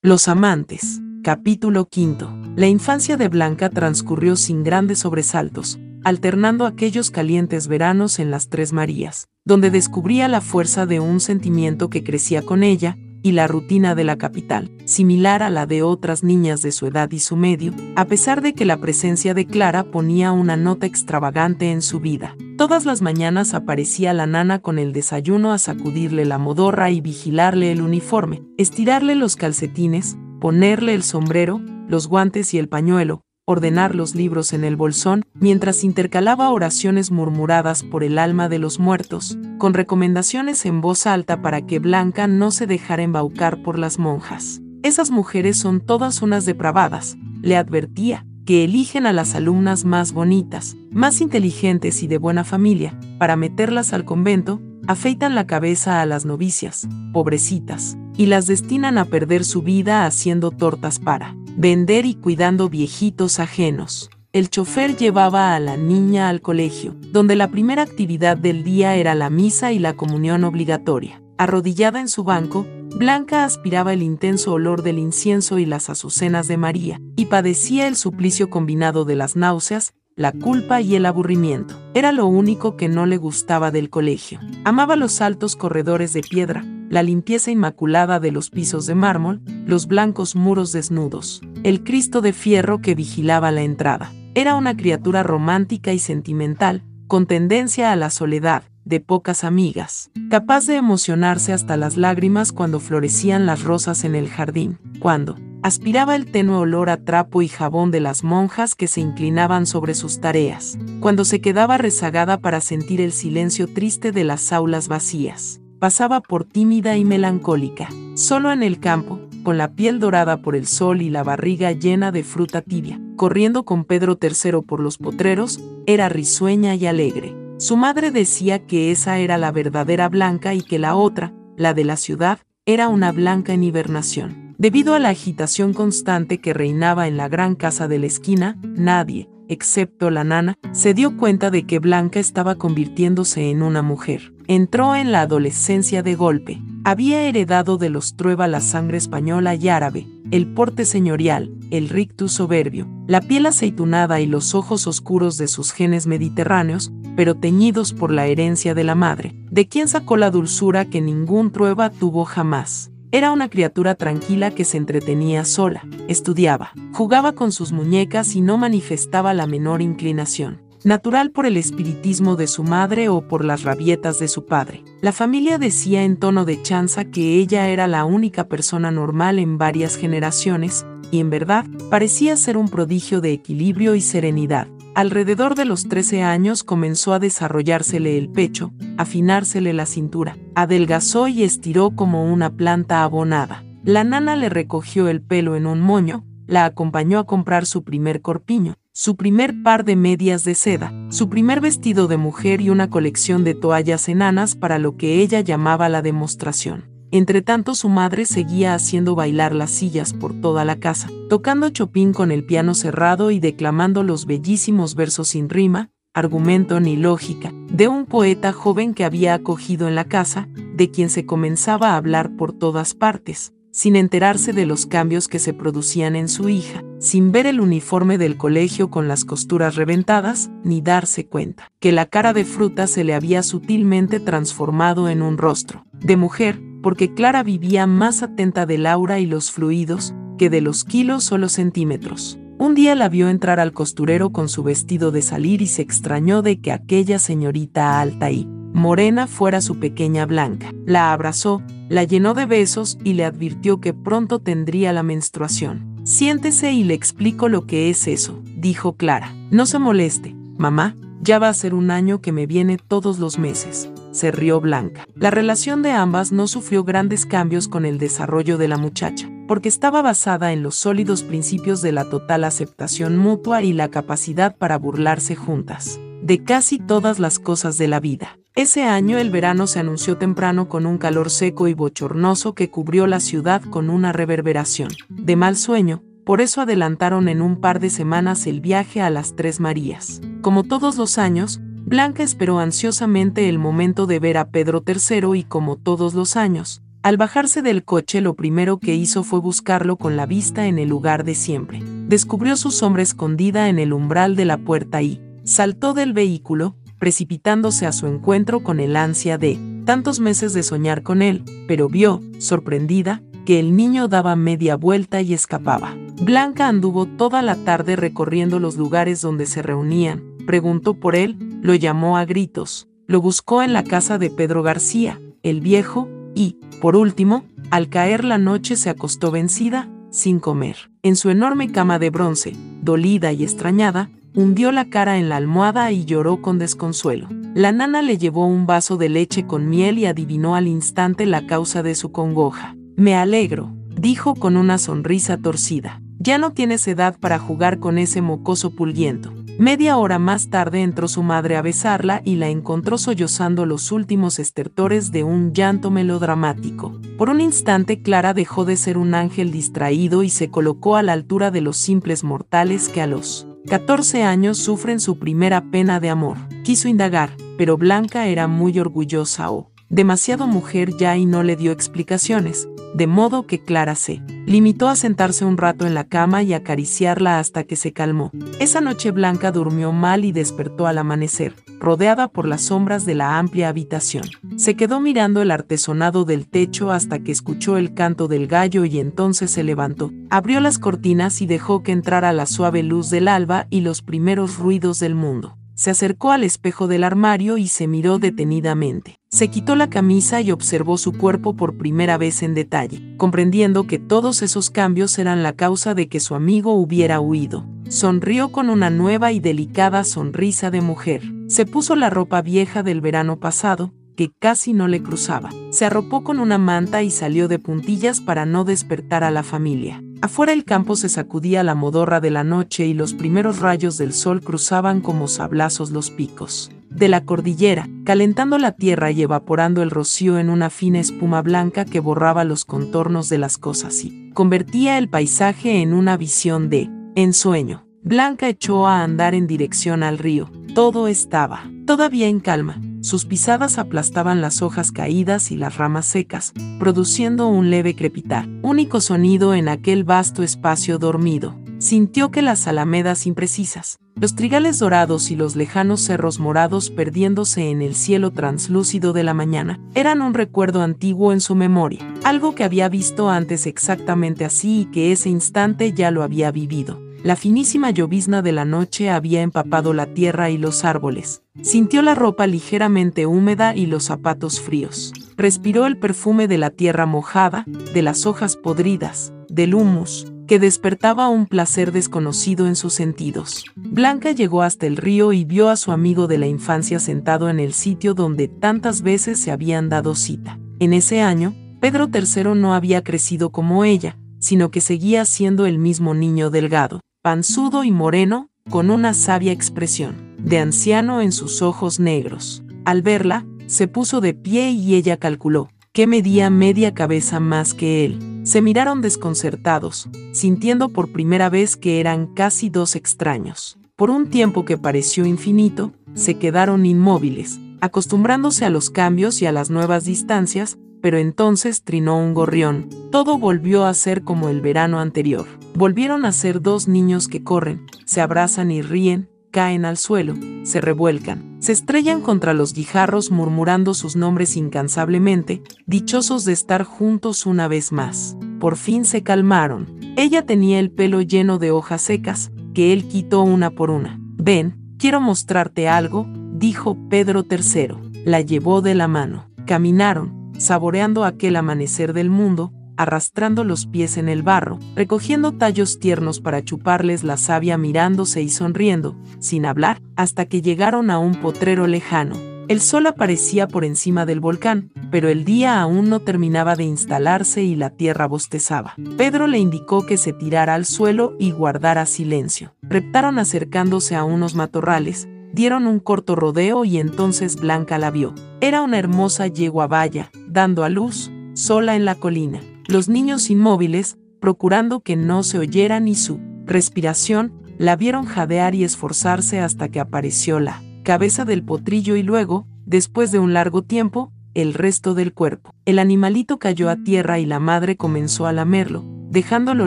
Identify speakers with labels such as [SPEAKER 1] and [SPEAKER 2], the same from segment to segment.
[SPEAKER 1] Los amantes. Capítulo quinto. La infancia de Blanca transcurrió sin grandes sobresaltos, alternando aquellos calientes veranos en las Tres Marías, donde descubría la fuerza de un sentimiento que crecía con ella, y la rutina de la capital, similar a la de otras niñas de su edad y su medio, a pesar de que la presencia de Clara ponía una nota extravagante en su vida. Todas las mañanas aparecía la nana con el desayuno a sacudirle la modorra y vigilarle el uniforme, estirarle los calcetines, ponerle el sombrero, los guantes y el pañuelo, ordenar los libros en el bolsón, mientras intercalaba oraciones murmuradas por el alma de los muertos, con recomendaciones en voz alta para que Blanca no se dejara embaucar por las monjas. Esas mujeres son todas unas depravadas, le advertía, que eligen a las alumnas más bonitas, más inteligentes y de buena familia, para meterlas al convento, afeitan la cabeza a las novicias, pobrecitas, y las destinan a perder su vida haciendo tortas para vender y cuidando viejitos ajenos. El chofer llevaba a la niña al colegio, donde la primera actividad del día era la misa y la comunión obligatoria. Arrodillada en su banco, Blanca aspiraba el intenso olor del incienso y las azucenas de María, y padecía el suplicio combinado de las náuseas, la culpa y el aburrimiento. Era lo único que no le gustaba del colegio. Amaba los altos corredores de piedra, la limpieza inmaculada de los pisos de mármol, los blancos muros desnudos, el Cristo de fierro que vigilaba la entrada. Era una criatura romántica y sentimental, con tendencia a la soledad, de pocas amigas, capaz de emocionarse hasta las lágrimas cuando florecían las rosas en el jardín, cuando aspiraba el tenue olor a trapo y jabón de las monjas que se inclinaban sobre sus tareas, cuando se quedaba rezagada para sentir el silencio triste de las aulas vacías pasaba por tímida y melancólica. Solo en el campo, con la piel dorada por el sol y la barriga llena de fruta tibia, corriendo con Pedro III por los potreros, era risueña y alegre. Su madre decía que esa era la verdadera blanca y que la otra, la de la ciudad, era una blanca en hibernación. Debido a la agitación constante que reinaba en la gran casa de la esquina, nadie, excepto la nana, se dio cuenta de que Blanca estaba convirtiéndose en una mujer. Entró en la adolescencia de golpe. Había heredado de los Trueba la sangre española y árabe, el porte señorial, el rictus soberbio, la piel aceitunada y los ojos oscuros de sus genes mediterráneos, pero teñidos por la herencia de la madre, de quien sacó la dulzura que ningún Trueba tuvo jamás. Era una criatura tranquila que se entretenía sola, estudiaba, jugaba con sus muñecas y no manifestaba la menor inclinación, natural por el espiritismo de su madre o por las rabietas de su padre. La familia decía en tono de chanza que ella era la única persona normal en varias generaciones, y en verdad parecía ser un prodigio de equilibrio y serenidad. Alrededor de los 13 años comenzó a desarrollársele el pecho, afinársele la cintura, adelgazó y estiró como una planta abonada. La nana le recogió el pelo en un moño, la acompañó a comprar su primer corpiño, su primer par de medias de seda, su primer vestido de mujer y una colección de toallas enanas para lo que ella llamaba la demostración. Entretanto su madre seguía haciendo bailar las sillas por toda la casa, tocando Chopin con el piano cerrado y declamando los bellísimos versos sin rima, argumento ni lógica, de un poeta joven que había acogido en la casa, de quien se comenzaba a hablar por todas partes, sin enterarse de los cambios que se producían en su hija, sin ver el uniforme del colegio con las costuras reventadas, ni darse cuenta que la cara de fruta se le había sutilmente transformado en un rostro de mujer, porque Clara vivía más atenta de Laura y los fluidos que de los kilos o los centímetros. Un día la vio entrar al costurero con su vestido de salir y se extrañó de que aquella señorita alta y morena fuera su pequeña Blanca. La abrazó, la llenó de besos y le advirtió que pronto tendría la menstruación. Siéntese y le explico lo que es eso, dijo Clara. No se moleste, mamá, ya va a ser un año que me viene todos los meses se rió Blanca. La relación de ambas no sufrió grandes cambios con el desarrollo de la muchacha, porque estaba basada en los sólidos principios de la total aceptación mutua y la capacidad para burlarse juntas de casi todas las cosas de la vida. Ese año el verano se anunció temprano con un calor seco y bochornoso que cubrió la ciudad con una reverberación de mal sueño, por eso adelantaron en un par de semanas el viaje a las Tres Marías. Como todos los años, Blanca esperó ansiosamente el momento de ver a Pedro III y como todos los años, Al bajarse del coche lo primero que hizo fue buscarlo con la vista en el lugar de siempre. Descubrió su sombra escondida en el umbral de la puerta y saltó del vehículo, precipitándose a su encuentro con el ansia de tantos meses de soñar con él, pero vio, sorprendida, que el niño daba media vuelta y escapaba. Blanca anduvo toda la tarde recorriendo los lugares donde se reunían, preguntó por él, lo llamó a gritos, lo buscó en la casa de Pedro García, el viejo, y, por último, al caer la noche se acostó vencida, sin comer. En su enorme cama de bronce, dolida y extrañada, hundió la cara en la almohada y lloró con desconsuelo. La nana le llevó un vaso de leche con miel y adivinó al instante la causa de su congoja. Me alegro, dijo con una sonrisa torcida. Ya no tienes edad para jugar con ese mocoso pulguiento. Media hora más tarde entró su madre a besarla y la encontró sollozando los últimos estertores de un llanto melodramático. Por un instante Clara dejó de ser un ángel distraído y se colocó a la altura de los simples mortales que a los 14 años sufren su primera pena de amor. Quiso indagar, pero Blanca era muy orgullosa o demasiado mujer ya y no le dio explicaciones, de modo que Clara se limitó a sentarse un rato en la cama y acariciarla hasta que se calmó. Esa noche Blanca durmió mal y despertó al amanecer, rodeada por las sombras de la amplia habitación. Se quedó mirando el artesonado del techo hasta que escuchó el canto del gallo y entonces se levantó, abrió las cortinas y dejó que entrara la suave luz del alba y los primeros ruidos del mundo se acercó al espejo del armario y se miró detenidamente. Se quitó la camisa y observó su cuerpo por primera vez en detalle, comprendiendo que todos esos cambios eran la causa de que su amigo hubiera huido. Sonrió con una nueva y delicada sonrisa de mujer. Se puso la ropa vieja del verano pasado, que casi no le cruzaba. Se arropó con una manta y salió de puntillas para no despertar a la familia. Afuera el campo se sacudía la modorra de la noche y los primeros rayos del sol cruzaban como sablazos los picos de la cordillera, calentando la tierra y evaporando el rocío en una fina espuma blanca que borraba los contornos de las cosas y convertía el paisaje en una visión de ensueño. Blanca echó a andar en dirección al río. Todo estaba todavía en calma, sus pisadas aplastaban las hojas caídas y las ramas secas, produciendo un leve crepitar, único sonido en aquel vasto espacio dormido. Sintió que las alamedas imprecisas, los trigales dorados y los lejanos cerros morados perdiéndose en el cielo translúcido de la mañana, eran un recuerdo antiguo en su memoria, algo que había visto antes exactamente así y que ese instante ya lo había vivido. La finísima llovizna de la noche había empapado la tierra y los árboles. Sintió la ropa ligeramente húmeda y los zapatos fríos. Respiró el perfume de la tierra mojada, de las hojas podridas, del humus, que despertaba un placer desconocido en sus sentidos. Blanca llegó hasta el río y vio a su amigo de la infancia sentado en el sitio donde tantas veces se habían dado cita. En ese año, Pedro III no había crecido como ella, sino que seguía siendo el mismo niño delgado, panzudo y moreno, con una sabia expresión, de anciano en sus ojos negros. Al verla, se puso de pie y ella calculó que medía media cabeza más que él. Se miraron desconcertados, sintiendo por primera vez que eran casi dos extraños. Por un tiempo que pareció infinito, se quedaron inmóviles, acostumbrándose a los cambios y a las nuevas distancias, pero entonces trinó un gorrión. Todo volvió a ser como el verano anterior. Volvieron a ser dos niños que corren, se abrazan y ríen, caen al suelo, se revuelcan, se estrellan contra los guijarros murmurando sus nombres incansablemente, dichosos de estar juntos una vez más. Por fin se calmaron. Ella tenía el pelo lleno de hojas secas, que él quitó una por una. Ven, quiero mostrarte algo, dijo Pedro III. La llevó de la mano. Caminaron, saboreando aquel amanecer del mundo, arrastrando los pies en el barro, recogiendo tallos tiernos para chuparles la savia mirándose y sonriendo, sin hablar, hasta que llegaron a un potrero lejano. El sol aparecía por encima del volcán, pero el día aún no terminaba de instalarse y la tierra bostezaba. Pedro le indicó que se tirara al suelo y guardara silencio. Reptaron acercándose a unos matorrales, dieron un corto rodeo y entonces Blanca la vio. Era una hermosa yegua valla, dando a luz, sola en la colina. Los niños inmóviles, procurando que no se oyera ni su respiración, la vieron jadear y esforzarse hasta que apareció la cabeza del potrillo y luego, después de un largo tiempo, el resto del cuerpo. El animalito cayó a tierra y la madre comenzó a lamerlo, dejándolo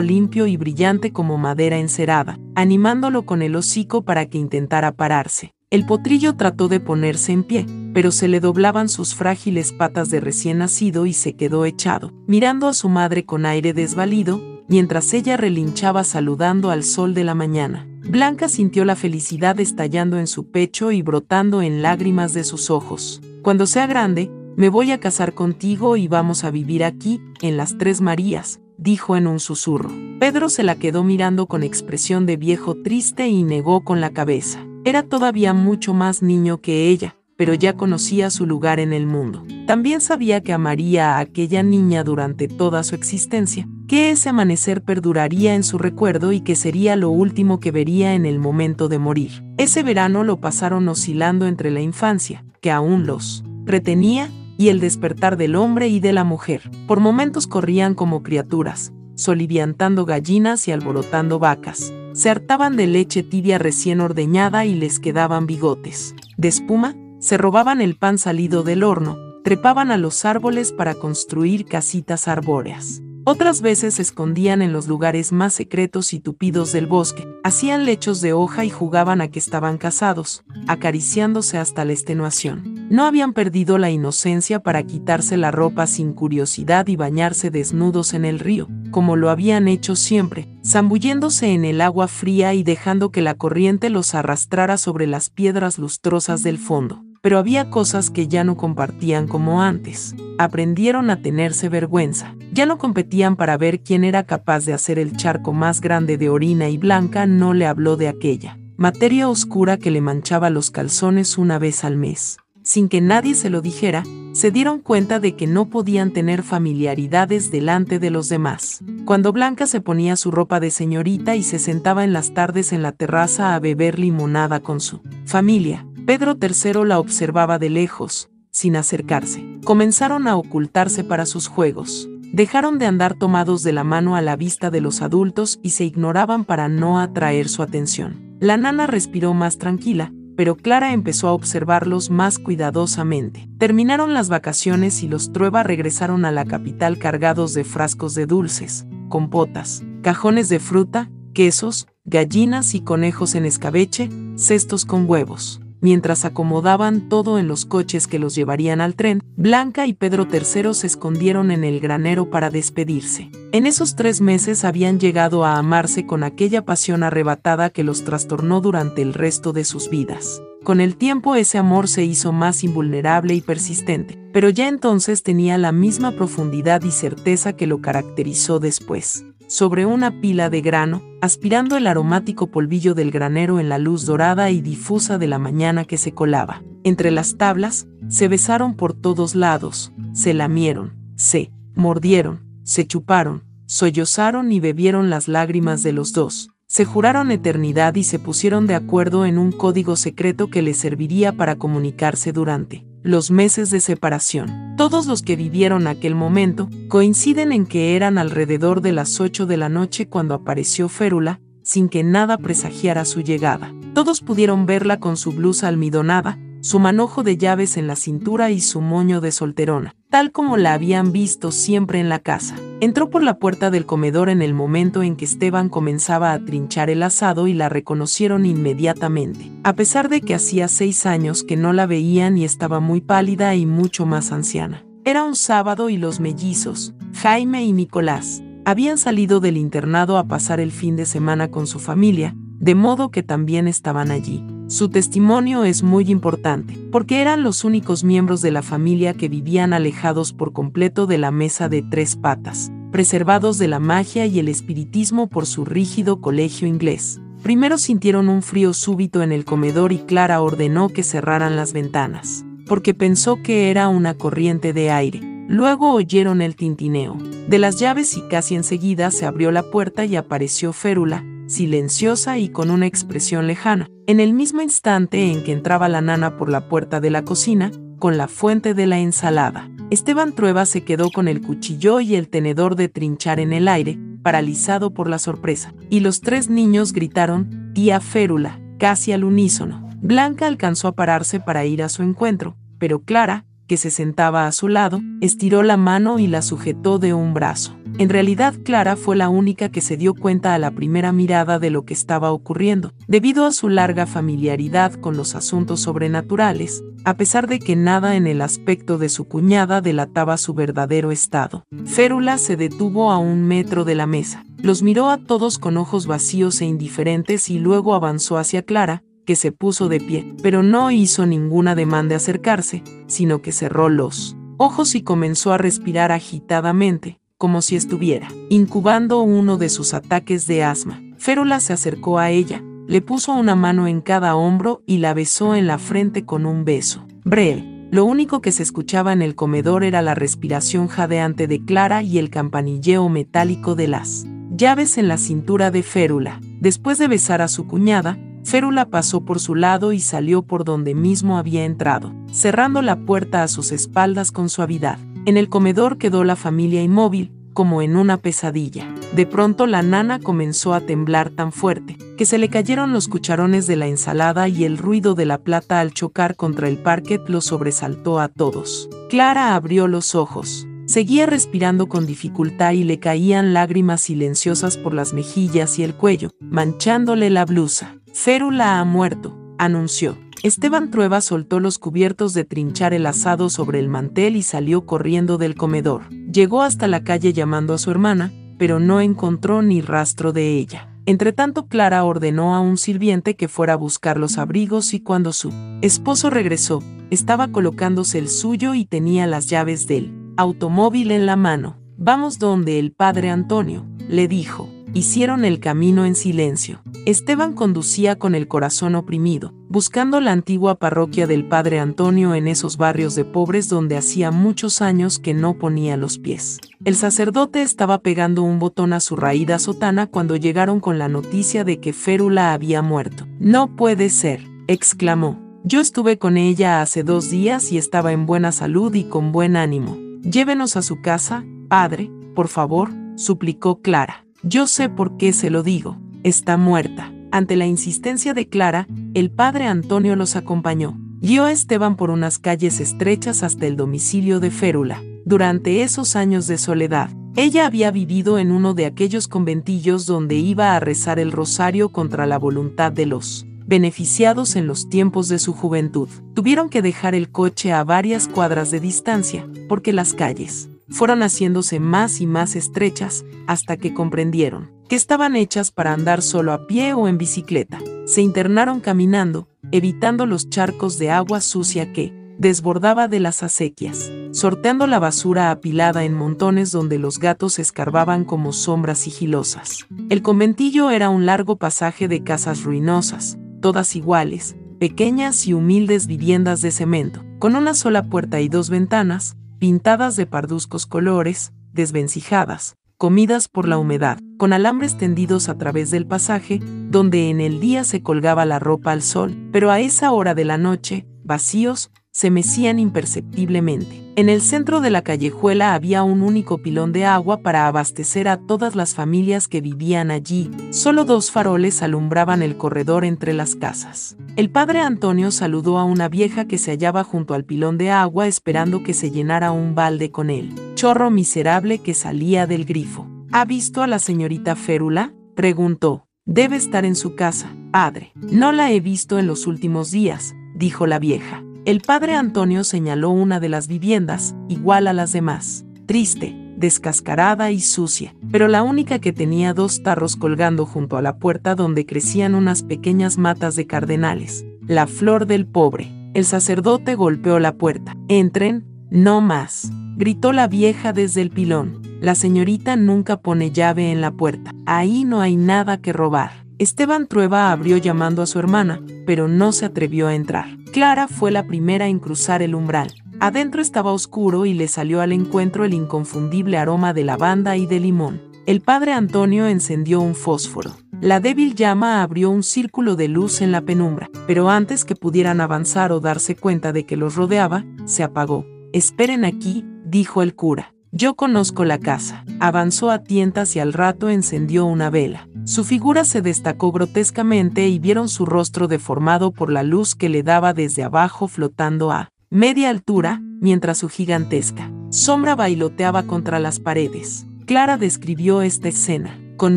[SPEAKER 1] limpio y brillante como madera encerada, animándolo con el hocico para que intentara pararse. El potrillo trató de ponerse en pie, pero se le doblaban sus frágiles patas de recién nacido y se quedó echado, mirando a su madre con aire desvalido, mientras ella relinchaba saludando al sol de la mañana. Blanca sintió la felicidad estallando en su pecho y brotando en lágrimas de sus ojos. Cuando sea grande, me voy a casar contigo y vamos a vivir aquí, en las Tres Marías, dijo en un susurro. Pedro se la quedó mirando con expresión de viejo triste y negó con la cabeza. Era todavía mucho más niño que ella, pero ya conocía su lugar en el mundo. También sabía que amaría a aquella niña durante toda su existencia, que ese amanecer perduraría en su recuerdo y que sería lo último que vería en el momento de morir. Ese verano lo pasaron oscilando entre la infancia, que aún los retenía, y el despertar del hombre y de la mujer. Por momentos corrían como criaturas, soliviantando gallinas y alborotando vacas. Se hartaban de leche tibia recién ordeñada y les quedaban bigotes. De espuma, se robaban el pan salido del horno, trepaban a los árboles para construir casitas arbóreas. Otras veces se escondían en los lugares más secretos y tupidos del bosque, hacían lechos de hoja y jugaban a que estaban casados, acariciándose hasta la extenuación. No habían perdido la inocencia para quitarse la ropa sin curiosidad y bañarse desnudos en el río, como lo habían hecho siempre, zambulléndose en el agua fría y dejando que la corriente los arrastrara sobre las piedras lustrosas del fondo pero había cosas que ya no compartían como antes. Aprendieron a tenerse vergüenza. Ya no competían para ver quién era capaz de hacer el charco más grande de orina y Blanca no le habló de aquella materia oscura que le manchaba los calzones una vez al mes. Sin que nadie se lo dijera, se dieron cuenta de que no podían tener familiaridades delante de los demás. Cuando Blanca se ponía su ropa de señorita y se sentaba en las tardes en la terraza a beber limonada con su familia, Pedro III la observaba de lejos, sin acercarse. Comenzaron a ocultarse para sus juegos. Dejaron de andar tomados de la mano a la vista de los adultos y se ignoraban para no atraer su atención. La nana respiró más tranquila, pero Clara empezó a observarlos más cuidadosamente. Terminaron las vacaciones y los Trueba regresaron a la capital cargados de frascos de dulces, compotas, cajones de fruta, quesos, gallinas y conejos en escabeche, cestos con huevos. Mientras acomodaban todo en los coches que los llevarían al tren, Blanca y Pedro III se escondieron en el granero para despedirse. En esos tres meses habían llegado a amarse con aquella pasión arrebatada que los trastornó durante el resto de sus vidas. Con el tiempo ese amor se hizo más invulnerable y persistente, pero ya entonces tenía la misma profundidad y certeza que lo caracterizó después sobre una pila de grano, aspirando el aromático polvillo del granero en la luz dorada y difusa de la mañana que se colaba. Entre las tablas, se besaron por todos lados, se lamieron, se mordieron, se chuparon, sollozaron y bebieron las lágrimas de los dos. Se juraron eternidad y se pusieron de acuerdo en un código secreto que les serviría para comunicarse durante los meses de separación. Todos los que vivieron aquel momento coinciden en que eran alrededor de las 8 de la noche cuando apareció Férula, sin que nada presagiara su llegada. Todos pudieron verla con su blusa almidonada, su manojo de llaves en la cintura y su moño de solterona, tal como la habían visto siempre en la casa. Entró por la puerta del comedor en el momento en que Esteban comenzaba a trinchar el asado y la reconocieron inmediatamente, a pesar de que hacía seis años que no la veían y estaba muy pálida y mucho más anciana. Era un sábado y los mellizos, Jaime y Nicolás, habían salido del internado a pasar el fin de semana con su familia, de modo que también estaban allí. Su testimonio es muy importante, porque eran los únicos miembros de la familia que vivían alejados por completo de la mesa de tres patas, preservados de la magia y el espiritismo por su rígido colegio inglés. Primero sintieron un frío súbito en el comedor y Clara ordenó que cerraran las ventanas, porque pensó que era una corriente de aire. Luego oyeron el tintineo de las llaves y casi enseguida se abrió la puerta y apareció Férula, silenciosa y con una expresión lejana. En el mismo instante en que entraba la nana por la puerta de la cocina, con la fuente de la ensalada, Esteban Trueba se quedó con el cuchillo y el tenedor de trinchar en el aire, paralizado por la sorpresa, y los tres niños gritaron, tía Férula, casi al unísono. Blanca alcanzó a pararse para ir a su encuentro, pero Clara, que se sentaba a su lado, estiró la mano y la sujetó de un brazo. En realidad Clara fue la única que se dio cuenta a la primera mirada de lo que estaba ocurriendo, debido a su larga familiaridad con los asuntos sobrenaturales, a pesar de que nada en el aspecto de su cuñada delataba su verdadero estado. Férula se detuvo a un metro de la mesa, los miró a todos con ojos vacíos e indiferentes y luego avanzó hacia Clara, que se puso de pie, pero no hizo ninguna demanda de acercarse, sino que cerró los ojos y comenzó a respirar agitadamente, como si estuviera incubando uno de sus ataques de asma. Férula se acercó a ella, le puso una mano en cada hombro y la besó en la frente con un beso. Breve. Lo único que se escuchaba en el comedor era la respiración jadeante de Clara y el campanilleo metálico de las llaves en la cintura de Férula. Después de besar a su cuñada, Férula pasó por su lado y salió por donde mismo había entrado, cerrando la puerta a sus espaldas con suavidad. En el comedor quedó la familia inmóvil, como en una pesadilla. De pronto la nana comenzó a temblar tan fuerte, que se le cayeron los cucharones de la ensalada y el ruido de la plata al chocar contra el parquet lo sobresaltó a todos. Clara abrió los ojos. Seguía respirando con dificultad y le caían lágrimas silenciosas por las mejillas y el cuello, manchándole la blusa. Férula ha muerto, anunció. Esteban Trueba soltó los cubiertos de trinchar el asado sobre el mantel y salió corriendo del comedor. Llegó hasta la calle llamando a su hermana, pero no encontró ni rastro de ella. Entretanto, Clara ordenó a un sirviente que fuera a buscar los abrigos y cuando su esposo regresó, estaba colocándose el suyo y tenía las llaves del automóvil en la mano. Vamos donde el padre Antonio, le dijo. Hicieron el camino en silencio. Esteban conducía con el corazón oprimido, buscando la antigua parroquia del Padre Antonio en esos barrios de pobres donde hacía muchos años que no ponía los pies. El sacerdote estaba pegando un botón a su raída sotana cuando llegaron con la noticia de que Férula había muerto. No puede ser, exclamó. Yo estuve con ella hace dos días y estaba en buena salud y con buen ánimo. Llévenos a su casa, padre, por favor, suplicó Clara. Yo sé por qué se lo digo. Está muerta. Ante la insistencia de Clara, el padre Antonio los acompañó. Guió a Esteban por unas calles estrechas hasta el domicilio de Férula. Durante esos años de soledad, ella había vivido en uno de aquellos conventillos donde iba a rezar el rosario contra la voluntad de los beneficiados en los tiempos de su juventud. Tuvieron que dejar el coche a varias cuadras de distancia, porque las calles fueron haciéndose más y más estrechas hasta que comprendieron que estaban hechas para andar solo a pie o en bicicleta. Se internaron caminando, evitando los charcos de agua sucia que desbordaba de las acequias, sorteando la basura apilada en montones donde los gatos escarbaban como sombras sigilosas. El conventillo era un largo pasaje de casas ruinosas, todas iguales, pequeñas y humildes viviendas de cemento, con una sola puerta y dos ventanas, pintadas de parduzcos colores, desvencijadas, comidas por la humedad, con alambres tendidos a través del pasaje, donde en el día se colgaba la ropa al sol, pero a esa hora de la noche, vacíos, se mecían imperceptiblemente. En el centro de la callejuela había un único pilón de agua para abastecer a todas las familias que vivían allí. Solo dos faroles alumbraban el corredor entre las casas. El padre Antonio saludó a una vieja que se hallaba junto al pilón de agua esperando que se llenara un balde con él. Chorro miserable que salía del grifo. ¿Ha visto a la señorita Férula? preguntó. Debe estar en su casa, padre. No la he visto en los últimos días, dijo la vieja. El padre Antonio señaló una de las viviendas, igual a las demás, triste, descascarada y sucia, pero la única que tenía dos tarros colgando junto a la puerta donde crecían unas pequeñas matas de cardenales, la flor del pobre. El sacerdote golpeó la puerta. Entren, no más, gritó la vieja desde el pilón. La señorita nunca pone llave en la puerta. Ahí no hay nada que robar. Esteban Trueba abrió llamando a su hermana, pero no se atrevió a entrar. Clara fue la primera en cruzar el umbral. Adentro estaba oscuro y le salió al encuentro el inconfundible aroma de lavanda y de limón. El padre Antonio encendió un fósforo. La débil llama abrió un círculo de luz en la penumbra, pero antes que pudieran avanzar o darse cuenta de que los rodeaba, se apagó. Esperen aquí, dijo el cura. Yo conozco la casa. Avanzó a tientas y al rato encendió una vela. Su figura se destacó grotescamente y vieron su rostro deformado por la luz que le daba desde abajo flotando a media altura, mientras su gigantesca sombra bailoteaba contra las paredes. Clara describió esta escena con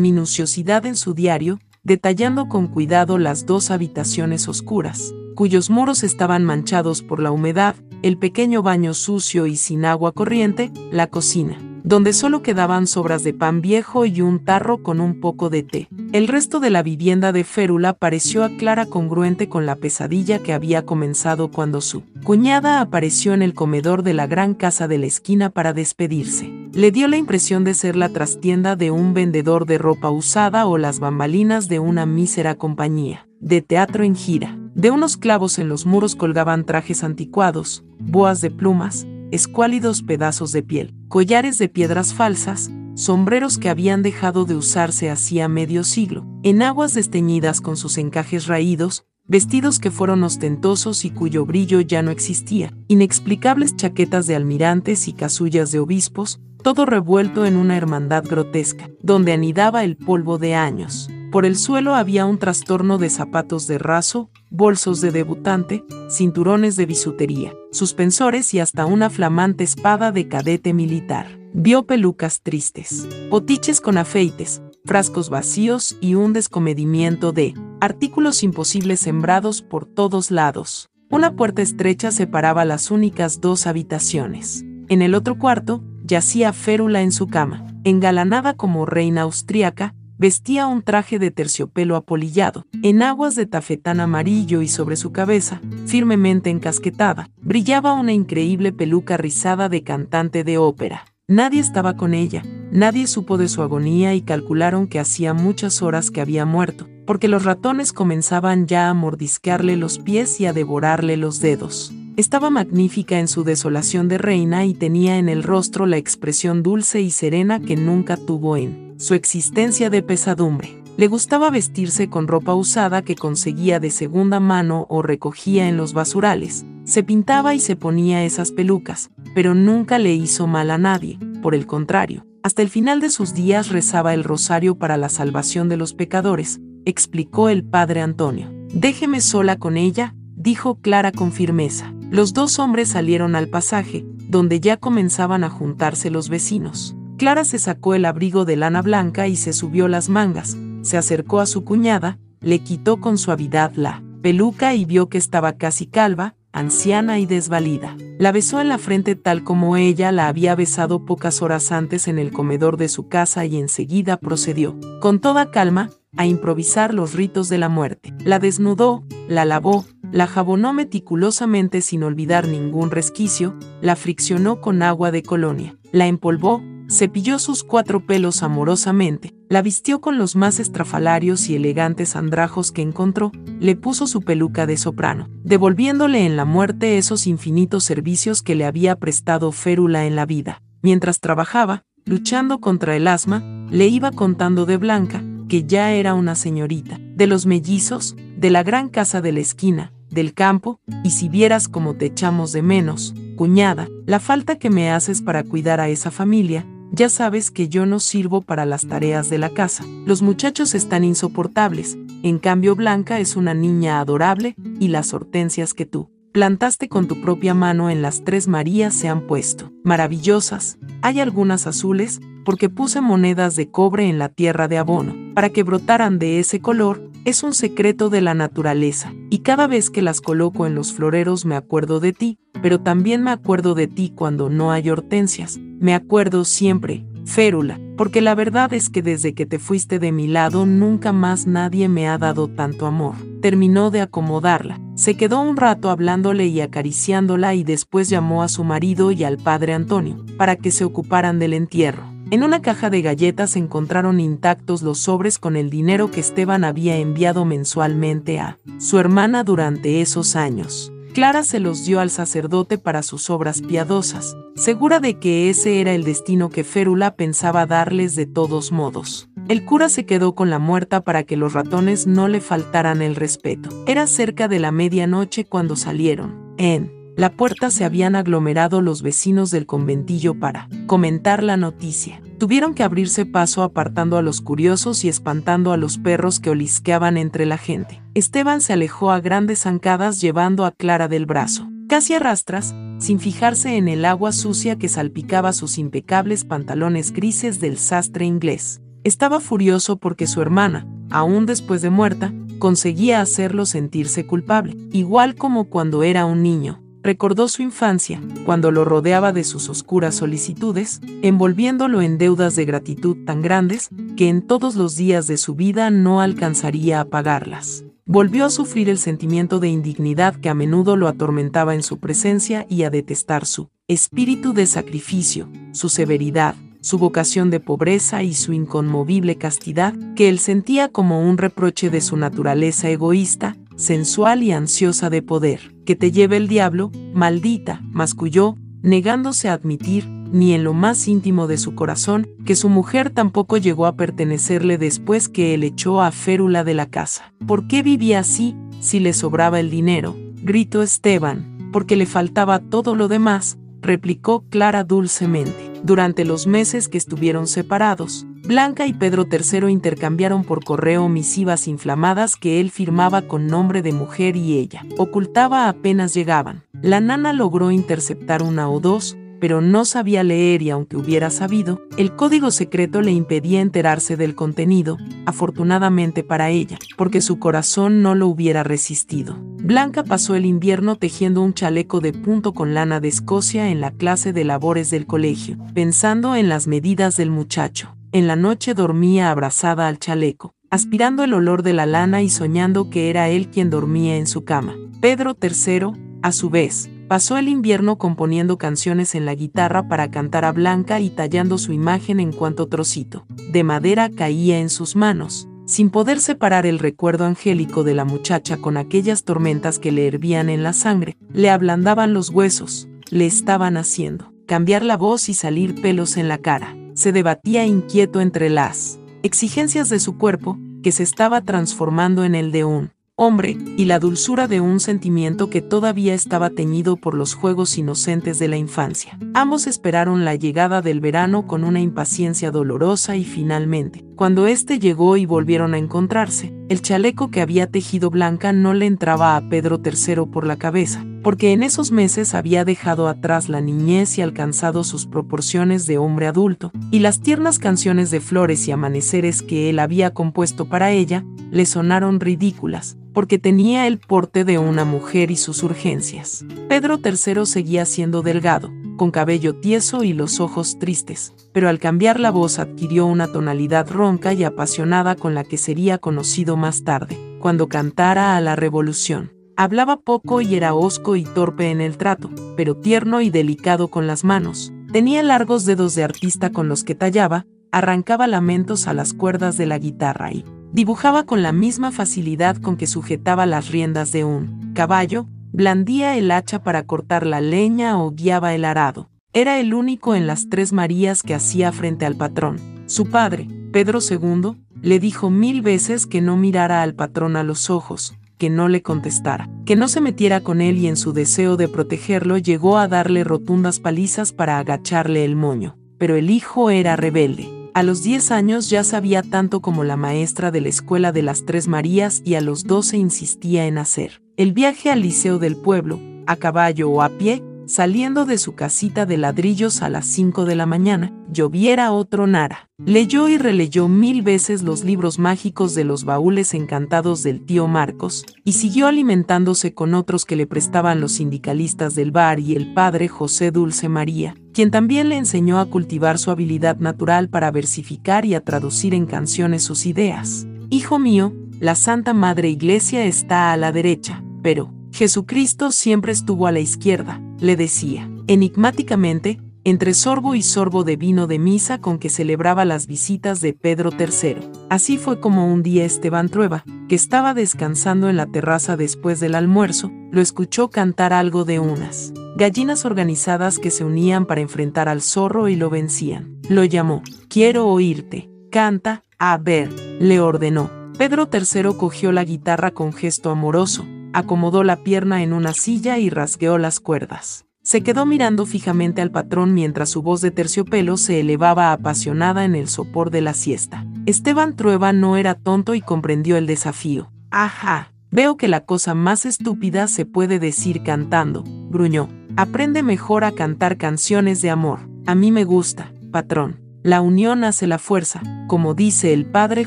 [SPEAKER 1] minuciosidad en su diario, detallando con cuidado las dos habitaciones oscuras, cuyos muros estaban manchados por la humedad, el pequeño baño sucio y sin agua corriente, la cocina, donde solo quedaban sobras de pan viejo y un tarro con un poco de té. El resto de la vivienda de Férula pareció a Clara congruente con la pesadilla que había comenzado cuando su cuñada apareció en el comedor de la gran casa de la esquina para despedirse. Le dio la impresión de ser la trastienda de un vendedor de ropa usada o las bambalinas de una mísera compañía de teatro en gira. De unos clavos en los muros colgaban trajes anticuados, boas de plumas, escuálidos pedazos de piel, collares de piedras falsas, sombreros que habían dejado de usarse hacía medio siglo, enaguas desteñidas con sus encajes raídos, vestidos que fueron ostentosos y cuyo brillo ya no existía, inexplicables chaquetas de almirantes y casullas de obispos, todo revuelto en una hermandad grotesca, donde anidaba el polvo de años. Por el suelo había un trastorno de zapatos de raso, bolsos de debutante, cinturones de bisutería, suspensores y hasta una flamante espada de cadete militar. Vio pelucas tristes, potiches con afeites, frascos vacíos y un descomedimiento de artículos imposibles sembrados por todos lados. Una puerta estrecha separaba las únicas dos habitaciones. En el otro cuarto, yacía Férula en su cama, engalanada como reina austríaca, Vestía un traje de terciopelo apolillado, en aguas de tafetán amarillo y sobre su cabeza, firmemente encasquetada, brillaba una increíble peluca rizada de cantante de ópera. Nadie estaba con ella, nadie supo de su agonía y calcularon que hacía muchas horas que había muerto, porque los ratones comenzaban ya a mordisquearle los pies y a devorarle los dedos. Estaba magnífica en su desolación de reina y tenía en el rostro la expresión dulce y serena que nunca tuvo en su existencia de pesadumbre. Le gustaba vestirse con ropa usada que conseguía de segunda mano o recogía en los basurales. Se pintaba y se ponía esas pelucas, pero nunca le hizo mal a nadie, por el contrario. Hasta el final de sus días rezaba el rosario para la salvación de los pecadores, explicó el padre Antonio. Déjeme sola con ella, dijo Clara con firmeza. Los dos hombres salieron al pasaje, donde ya comenzaban a juntarse los vecinos. Clara se sacó el abrigo de lana blanca y se subió las mangas, se acercó a su cuñada, le quitó con suavidad la peluca y vio que estaba casi calva, anciana y desvalida. La besó en la frente tal como ella la había besado pocas horas antes en el comedor de su casa y enseguida procedió, con toda calma, a improvisar los ritos de la muerte. La desnudó, la lavó, la jabonó meticulosamente sin olvidar ningún resquicio, la friccionó con agua de colonia, la empolvó, cepilló sus cuatro pelos amorosamente, la vistió con los más estrafalarios y elegantes andrajos que encontró, le puso su peluca de soprano, devolviéndole en la muerte esos infinitos servicios que le había prestado Férula en la vida. Mientras trabajaba, luchando contra el asma, le iba contando de Blanca, que ya era una señorita, de los mellizos, de la gran casa de la esquina, del campo, y si vieras cómo te echamos de menos, cuñada, la falta que me haces para cuidar a esa familia, ya sabes que yo no sirvo para las tareas de la casa. Los muchachos están insoportables, en cambio Blanca es una niña adorable y las hortensias que tú plantaste con tu propia mano en las tres Marías se han puesto. Maravillosas, hay algunas azules, porque puse monedas de cobre en la tierra de abono, para que brotaran de ese color, es un secreto de la naturaleza, y cada vez que las coloco en los floreros me acuerdo de ti, pero también me acuerdo de ti cuando no hay hortensias, me acuerdo siempre, Férula, porque la verdad es que desde que te fuiste de mi lado nunca más nadie me ha dado tanto amor. Terminó de acomodarla. Se quedó un rato hablándole y acariciándola y después llamó a su marido y al padre Antonio, para que se ocuparan del entierro. En una caja de galletas encontraron intactos los sobres con el dinero que Esteban había enviado mensualmente a su hermana durante esos años. Clara se los dio al sacerdote para sus obras piadosas, segura de que ese era el destino que Férula pensaba darles de todos modos. El cura se quedó con la muerta para que los ratones no le faltaran el respeto. Era cerca de la medianoche cuando salieron. En la puerta se habían aglomerado los vecinos del conventillo para comentar la noticia. Tuvieron que abrirse paso apartando a los curiosos y espantando a los perros que olisqueaban entre la gente. Esteban se alejó a grandes zancadas llevando a Clara del brazo. Casi a rastras, sin fijarse en el agua sucia que salpicaba sus impecables pantalones grises del sastre inglés. Estaba furioso porque su hermana, aún después de muerta, conseguía hacerlo sentirse culpable, igual como cuando era un niño. Recordó su infancia, cuando lo rodeaba de sus oscuras solicitudes, envolviéndolo en deudas de gratitud tan grandes que en todos los días de su vida no alcanzaría a pagarlas. Volvió a sufrir el sentimiento de indignidad que a menudo lo atormentaba en su presencia y a detestar su espíritu de sacrificio, su severidad, su vocación de pobreza y su inconmovible castidad, que él sentía como un reproche de su naturaleza egoísta, sensual y ansiosa de poder. Que te lleve el diablo, maldita, masculló, negándose a admitir, ni en lo más íntimo de su corazón, que su mujer tampoco llegó a pertenecerle después que él echó a Férula de la casa. ¿Por qué vivía así, si le sobraba el dinero? gritó Esteban, porque le faltaba todo lo demás, replicó Clara dulcemente. Durante los meses que estuvieron separados, Blanca y Pedro III intercambiaron por correo misivas inflamadas que él firmaba con nombre de mujer y ella ocultaba apenas llegaban. La nana logró interceptar una o dos, pero no sabía leer y aunque hubiera sabido, el código secreto le impedía enterarse del contenido, afortunadamente para ella, porque su corazón no lo hubiera resistido. Blanca pasó el invierno tejiendo un chaleco de punto con lana de Escocia en la clase de labores del colegio, pensando en las medidas del muchacho. En la noche dormía abrazada al chaleco, aspirando el olor de la lana y soñando que era él quien dormía en su cama. Pedro III, a su vez, Pasó el invierno componiendo canciones en la guitarra para cantar a Blanca y tallando su imagen en cuanto trocito de madera caía en sus manos, sin poder separar el recuerdo angélico de la muchacha con aquellas tormentas que le hervían en la sangre, le ablandaban los huesos, le estaban haciendo cambiar la voz y salir pelos en la cara. Se debatía inquieto entre las exigencias de su cuerpo, que se estaba transformando en el de un hombre, y la dulzura de un sentimiento que todavía estaba teñido por los juegos inocentes de la infancia. Ambos esperaron la llegada del verano con una impaciencia dolorosa y finalmente, cuando éste llegó y volvieron a encontrarse, el chaleco que había tejido Blanca no le entraba a Pedro III por la cabeza, porque en esos meses había dejado atrás la niñez y alcanzado sus proporciones de hombre adulto, y las tiernas canciones de flores y amaneceres que él había compuesto para ella, le sonaron ridículas, porque tenía el porte de una mujer y sus urgencias. Pedro III seguía siendo delgado, con cabello tieso y los ojos tristes, pero al cambiar la voz adquirió una tonalidad ronca y apasionada con la que sería conocido más tarde, cuando cantara a la revolución. Hablaba poco y era hosco y torpe en el trato, pero tierno y delicado con las manos. Tenía largos dedos de artista con los que tallaba, arrancaba lamentos a las cuerdas de la guitarra y, Dibujaba con la misma facilidad con que sujetaba las riendas de un caballo, blandía el hacha para cortar la leña o guiaba el arado. Era el único en las tres Marías que hacía frente al patrón. Su padre, Pedro II, le dijo mil veces que no mirara al patrón a los ojos, que no le contestara, que no se metiera con él y en su deseo de protegerlo llegó a darle rotundas palizas para agacharle el moño. Pero el hijo era rebelde. A los 10 años ya sabía tanto como la maestra de la escuela de las Tres Marías y a los 12 insistía en hacer el viaje al liceo del pueblo, a caballo o a pie, saliendo de su casita de ladrillos a las 5 de la mañana, lloviera o tronara. Leyó y releyó mil veces los libros mágicos de los baúles encantados del tío Marcos, y siguió alimentándose con otros que le prestaban los sindicalistas del bar y el padre José Dulce María, quien también le enseñó a cultivar su habilidad natural para versificar y a traducir en canciones sus ideas. Hijo mío, la Santa Madre Iglesia está a la derecha, pero Jesucristo siempre estuvo a la izquierda, le decía, enigmáticamente, entre sorbo y sorbo de vino de misa con que celebraba las visitas de Pedro III. Así fue como un día Esteban Trueba, que estaba descansando en la terraza después del almuerzo, lo escuchó cantar algo de unas gallinas organizadas que se unían para enfrentar al zorro y lo vencían. Lo llamó, quiero oírte, canta, a ver, le ordenó. Pedro III cogió la guitarra con gesto amoroso, acomodó la pierna en una silla y rasgueó las cuerdas. Se quedó mirando fijamente al patrón mientras su voz de terciopelo se elevaba apasionada en el sopor de la siesta. Esteban Trueba no era tonto y comprendió el desafío. Ajá, veo que la cosa más estúpida se puede decir cantando, gruñó. Aprende mejor a cantar canciones de amor. A mí me gusta, patrón. La unión hace la fuerza, como dice el padre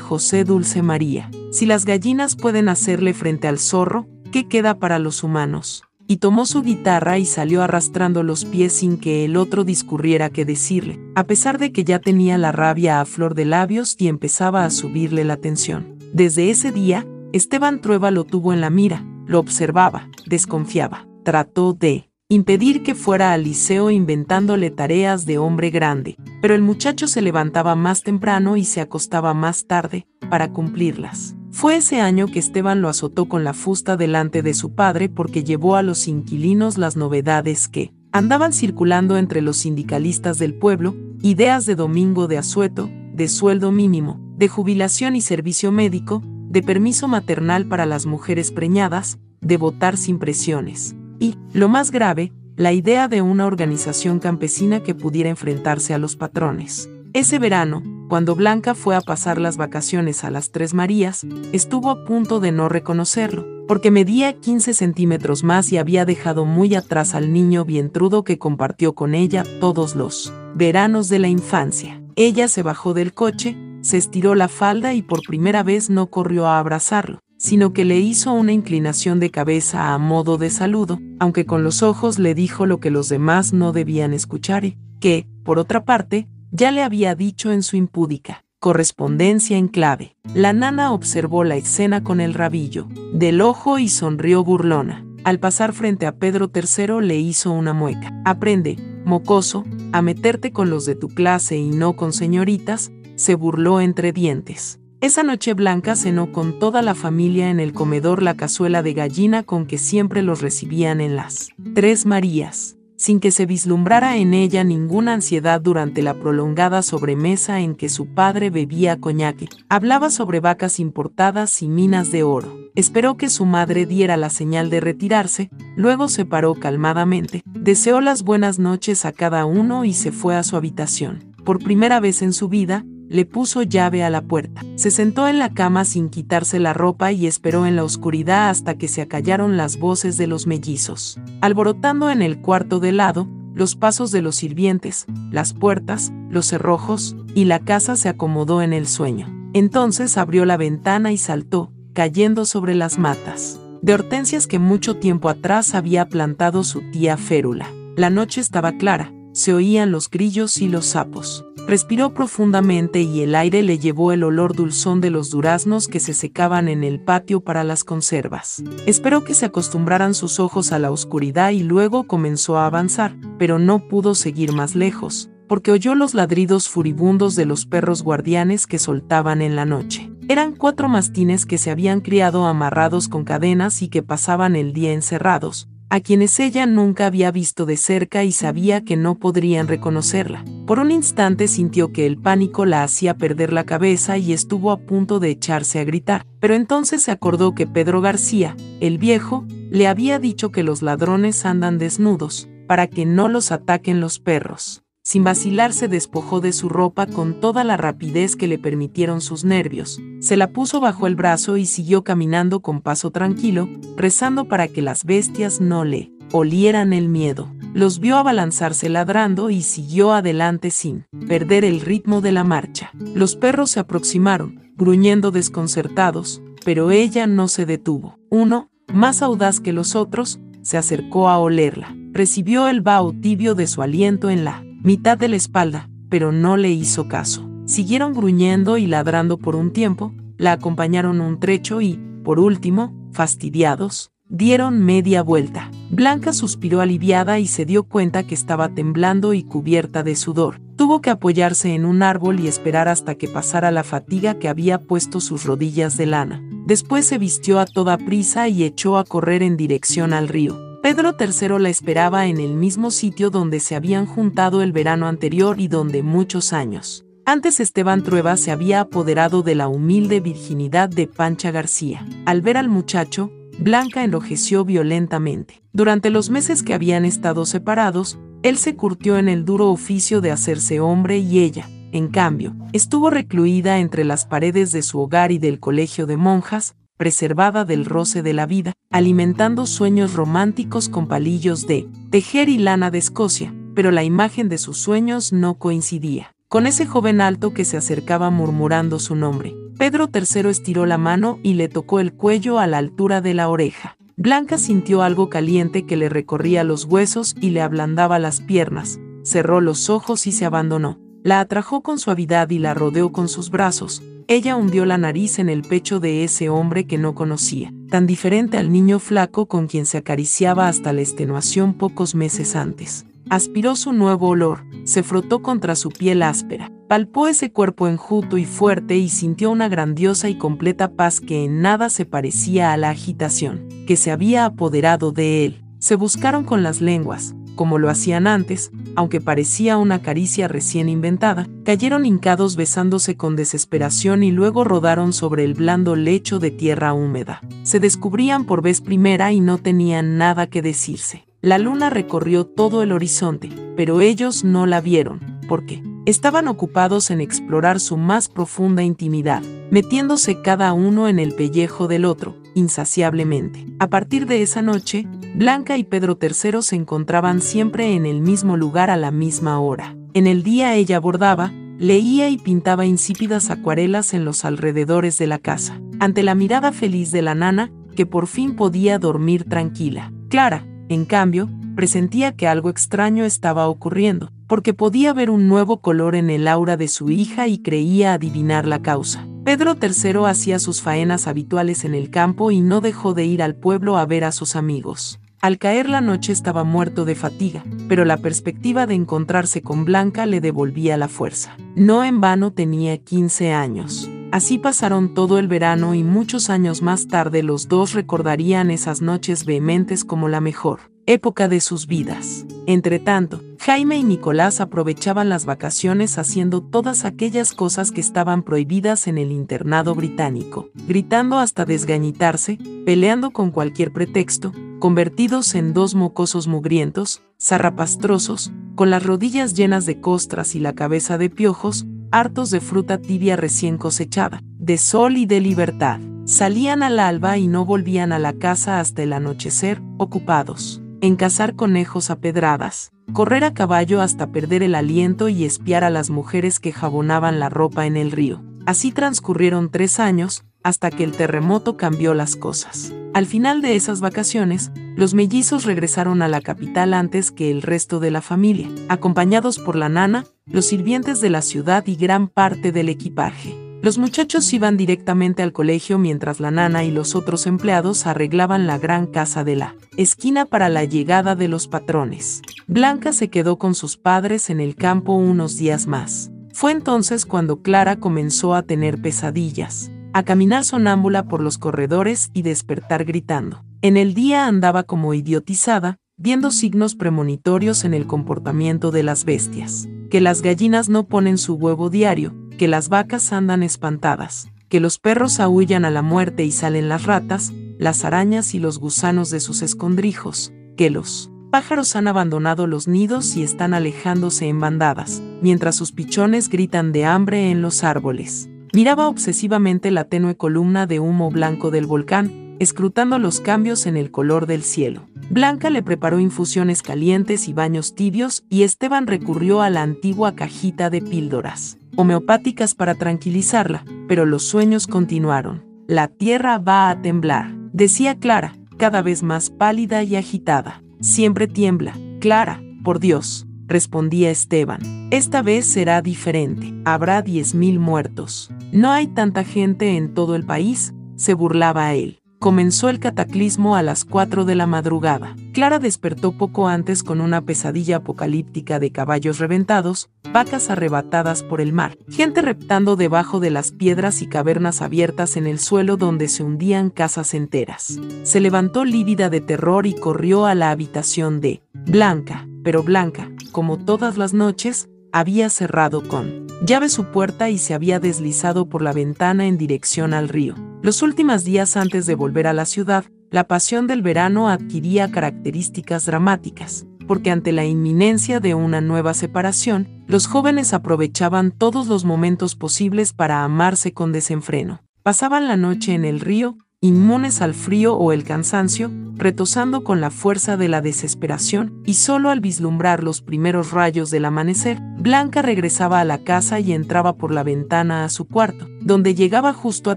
[SPEAKER 1] José Dulce María. Si las gallinas pueden hacerle frente al zorro, ¿qué queda para los humanos? Y tomó su guitarra y salió arrastrando los pies sin que el otro discurriera qué decirle, a pesar de que ya tenía la rabia a flor de labios y empezaba a subirle la tensión. Desde ese día, Esteban Trueba lo tuvo en la mira, lo observaba, desconfiaba, trató de impedir que fuera al liceo inventándole tareas de hombre grande, pero el muchacho se levantaba más temprano y se acostaba más tarde para cumplirlas. Fue ese año que Esteban lo azotó con la fusta delante de su padre porque llevó a los inquilinos las novedades que andaban circulando entre los sindicalistas del pueblo, ideas de domingo de asueto, de sueldo mínimo, de jubilación y servicio médico, de permiso maternal para las mujeres preñadas, de votar sin presiones, y, lo más grave, la idea de una organización campesina que pudiera enfrentarse a los patrones. Ese verano, cuando Blanca fue a pasar las vacaciones a las Tres Marías, estuvo a punto de no reconocerlo, porque medía 15 centímetros más y había dejado muy atrás al niño vientrudo que compartió con ella todos los veranos de la infancia. Ella se bajó del coche, se estiró la falda y por primera vez no corrió a abrazarlo, sino que le hizo una inclinación de cabeza a modo de saludo, aunque con los ojos le dijo lo que los demás no debían escuchar y que, por otra parte, ya le había dicho en su impúdica correspondencia en clave. La nana observó la escena con el rabillo del ojo y sonrió burlona. Al pasar frente a Pedro III le hizo una mueca. Aprende, mocoso, a meterte con los de tu clase y no con señoritas, se burló entre dientes. Esa noche Blanca cenó con toda la familia en el comedor la cazuela de gallina con que siempre los recibían en las Tres Marías, sin que se vislumbrara en ella ninguna ansiedad durante la prolongada sobremesa en que su padre bebía coñaque. Hablaba sobre vacas importadas y minas de oro. Esperó que su madre diera la señal de retirarse, luego se paró calmadamente, deseó las buenas noches a cada uno y se fue a su habitación. Por primera vez en su vida, le puso llave a la puerta. Se sentó en la cama sin quitarse la ropa y esperó en la oscuridad hasta que se acallaron las voces de los mellizos. Alborotando en el cuarto de lado, los pasos de los sirvientes, las puertas, los cerrojos, y la casa se acomodó en el sueño. Entonces abrió la ventana y saltó, cayendo sobre las matas de hortensias que mucho tiempo atrás había plantado su tía Férula. La noche estaba clara, se oían los grillos y los sapos. Respiró profundamente y el aire le llevó el olor dulzón de los duraznos que se secaban en el patio para las conservas. Esperó que se acostumbraran sus ojos a la oscuridad y luego comenzó a avanzar, pero no pudo seguir más lejos, porque oyó los ladridos furibundos de los perros guardianes que soltaban en la noche. Eran cuatro mastines que se habían criado amarrados con cadenas y que pasaban el día encerrados, a quienes ella nunca había visto de cerca y sabía que no podrían reconocerla. Por un instante sintió que el pánico la hacía perder la cabeza y estuvo a punto de echarse a gritar, pero entonces se acordó que Pedro García, el viejo, le había dicho que los ladrones andan desnudos, para que no los ataquen los perros. Sin vacilar se despojó de su ropa con toda la rapidez que le permitieron sus nervios, se la puso bajo el brazo y siguió caminando con paso tranquilo, rezando para que las bestias no le olieran el miedo. Los vio abalanzarse ladrando y siguió adelante sin perder el ritmo de la marcha. Los perros se aproximaron, gruñendo desconcertados, pero ella no se detuvo. Uno, más audaz que los otros, se acercó a olerla. Recibió el vaho tibio de su aliento en la mitad de la espalda, pero no le hizo caso. Siguieron gruñendo y ladrando por un tiempo, la acompañaron un trecho y, por último, fastidiados, dieron media vuelta. Blanca suspiró aliviada y se dio cuenta que estaba temblando y cubierta de sudor. Tuvo que apoyarse en un árbol y esperar hasta que pasara la fatiga que había puesto sus rodillas de lana. Después se vistió a toda prisa y echó a correr en dirección al río. Pedro III la esperaba en el mismo sitio donde se habían juntado el verano anterior y donde muchos años. Antes Esteban Trueba se había apoderado de la humilde virginidad de Pancha García. Al ver al muchacho, Blanca enrojeció violentamente. Durante los meses que habían estado separados, él se curtió en el duro oficio de hacerse hombre y ella, en cambio, estuvo recluida entre las paredes de su hogar y del colegio de monjas, preservada del roce de la vida, alimentando sueños románticos con palillos de tejer y lana de Escocia, pero la imagen de sus sueños no coincidía con ese joven alto que se acercaba murmurando su nombre. Pedro III estiró la mano y le tocó el cuello a la altura de la oreja. Blanca sintió algo caliente que le recorría los huesos y le ablandaba las piernas. Cerró los ojos y se abandonó. La atrajo con suavidad y la rodeó con sus brazos. Ella hundió la nariz en el pecho de ese hombre que no conocía, tan diferente al niño flaco con quien se acariciaba hasta la extenuación pocos meses antes. Aspiró su nuevo olor, se frotó contra su piel áspera, palpó ese cuerpo enjuto y fuerte y sintió una grandiosa y completa paz que en nada se parecía a la agitación que se había apoderado de él. Se buscaron con las lenguas, como lo hacían antes, aunque parecía una caricia recién inventada, cayeron hincados besándose con desesperación y luego rodaron sobre el blando lecho de tierra húmeda. Se descubrían por vez primera y no tenían nada que decirse. La luna recorrió todo el horizonte, pero ellos no la vieron, porque estaban ocupados en explorar su más profunda intimidad, metiéndose cada uno en el pellejo del otro, insaciablemente. A partir de esa noche, Blanca y Pedro III se encontraban siempre en el mismo lugar a la misma hora. En el día ella bordaba, leía y pintaba insípidas acuarelas en los alrededores de la casa, ante la mirada feliz de la nana, que por fin podía dormir tranquila. Clara, en cambio, presentía que algo extraño estaba ocurriendo, porque podía ver un nuevo color en el aura de su hija y creía adivinar la causa. Pedro III hacía sus faenas habituales en el campo y no dejó de ir al pueblo a ver a sus amigos. Al caer la noche estaba muerto de fatiga, pero la perspectiva de encontrarse con Blanca le devolvía la fuerza. No en vano tenía 15 años. Así pasaron todo el verano y muchos años más tarde los dos recordarían esas noches vehementes como la mejor época de sus vidas. Entretanto, Jaime y Nicolás aprovechaban las vacaciones haciendo todas aquellas cosas que estaban prohibidas en el internado británico, gritando hasta desgañitarse, peleando con cualquier pretexto, convertidos en dos mocosos mugrientos, zarrapastrosos, con las rodillas llenas de costras y la cabeza de piojos, hartos de fruta tibia recién cosechada, de sol y de libertad. Salían al alba y no volvían a la casa hasta el anochecer, ocupados en cazar conejos a pedradas, correr a caballo hasta perder el aliento y espiar a las mujeres que jabonaban la ropa en el río. Así transcurrieron tres años, hasta que el terremoto cambió las cosas. Al final de esas vacaciones, los mellizos regresaron a la capital antes que el resto de la familia, acompañados por la nana, los sirvientes de la ciudad y gran parte del equipaje. Los muchachos iban directamente al colegio mientras la nana y los otros empleados arreglaban la gran casa de la esquina para la llegada de los patrones. Blanca se quedó con sus padres en el campo unos días más. Fue entonces cuando Clara comenzó a tener pesadillas, a caminar sonámbula por los corredores y despertar gritando. En el día andaba como idiotizada, viendo signos premonitorios en el comportamiento de las bestias, que las gallinas no ponen su huevo diario, que las vacas andan espantadas, que los perros aullan a la muerte y salen las ratas, las arañas y los gusanos de sus escondrijos, que los pájaros han abandonado los nidos y están alejándose en bandadas, mientras sus pichones gritan de hambre en los árboles. Miraba obsesivamente la tenue columna de humo blanco del volcán, escrutando los cambios en el color del cielo. Blanca le preparó infusiones calientes y baños tibios y Esteban recurrió a la antigua cajita de píldoras homeopáticas para tranquilizarla, pero los sueños continuaron. La tierra va a temblar, decía Clara, cada vez más pálida y agitada. Siempre tiembla. Clara, por Dios, respondía Esteban. Esta vez será diferente. Habrá diez mil muertos. No hay tanta gente en todo el país, se burlaba él. Comenzó el cataclismo a las 4 de la madrugada. Clara despertó poco antes con una pesadilla apocalíptica de caballos reventados, vacas arrebatadas por el mar, gente reptando debajo de las piedras y cavernas abiertas en el suelo donde se hundían casas enteras. Se levantó lívida de terror y corrió a la habitación de Blanca, pero Blanca, como todas las noches, había cerrado con llave su puerta y se había deslizado por la ventana en dirección al río. Los últimos días antes de volver a la ciudad, la pasión del verano adquiría características dramáticas, porque ante la inminencia de una nueva separación, los jóvenes aprovechaban todos los momentos posibles para amarse con desenfreno. Pasaban la noche en el río, inmunes al frío o el cansancio, retosando con la fuerza de la desesperación, y solo al vislumbrar los primeros rayos del amanecer, Blanca regresaba a la casa y entraba por la ventana a su cuarto, donde llegaba justo a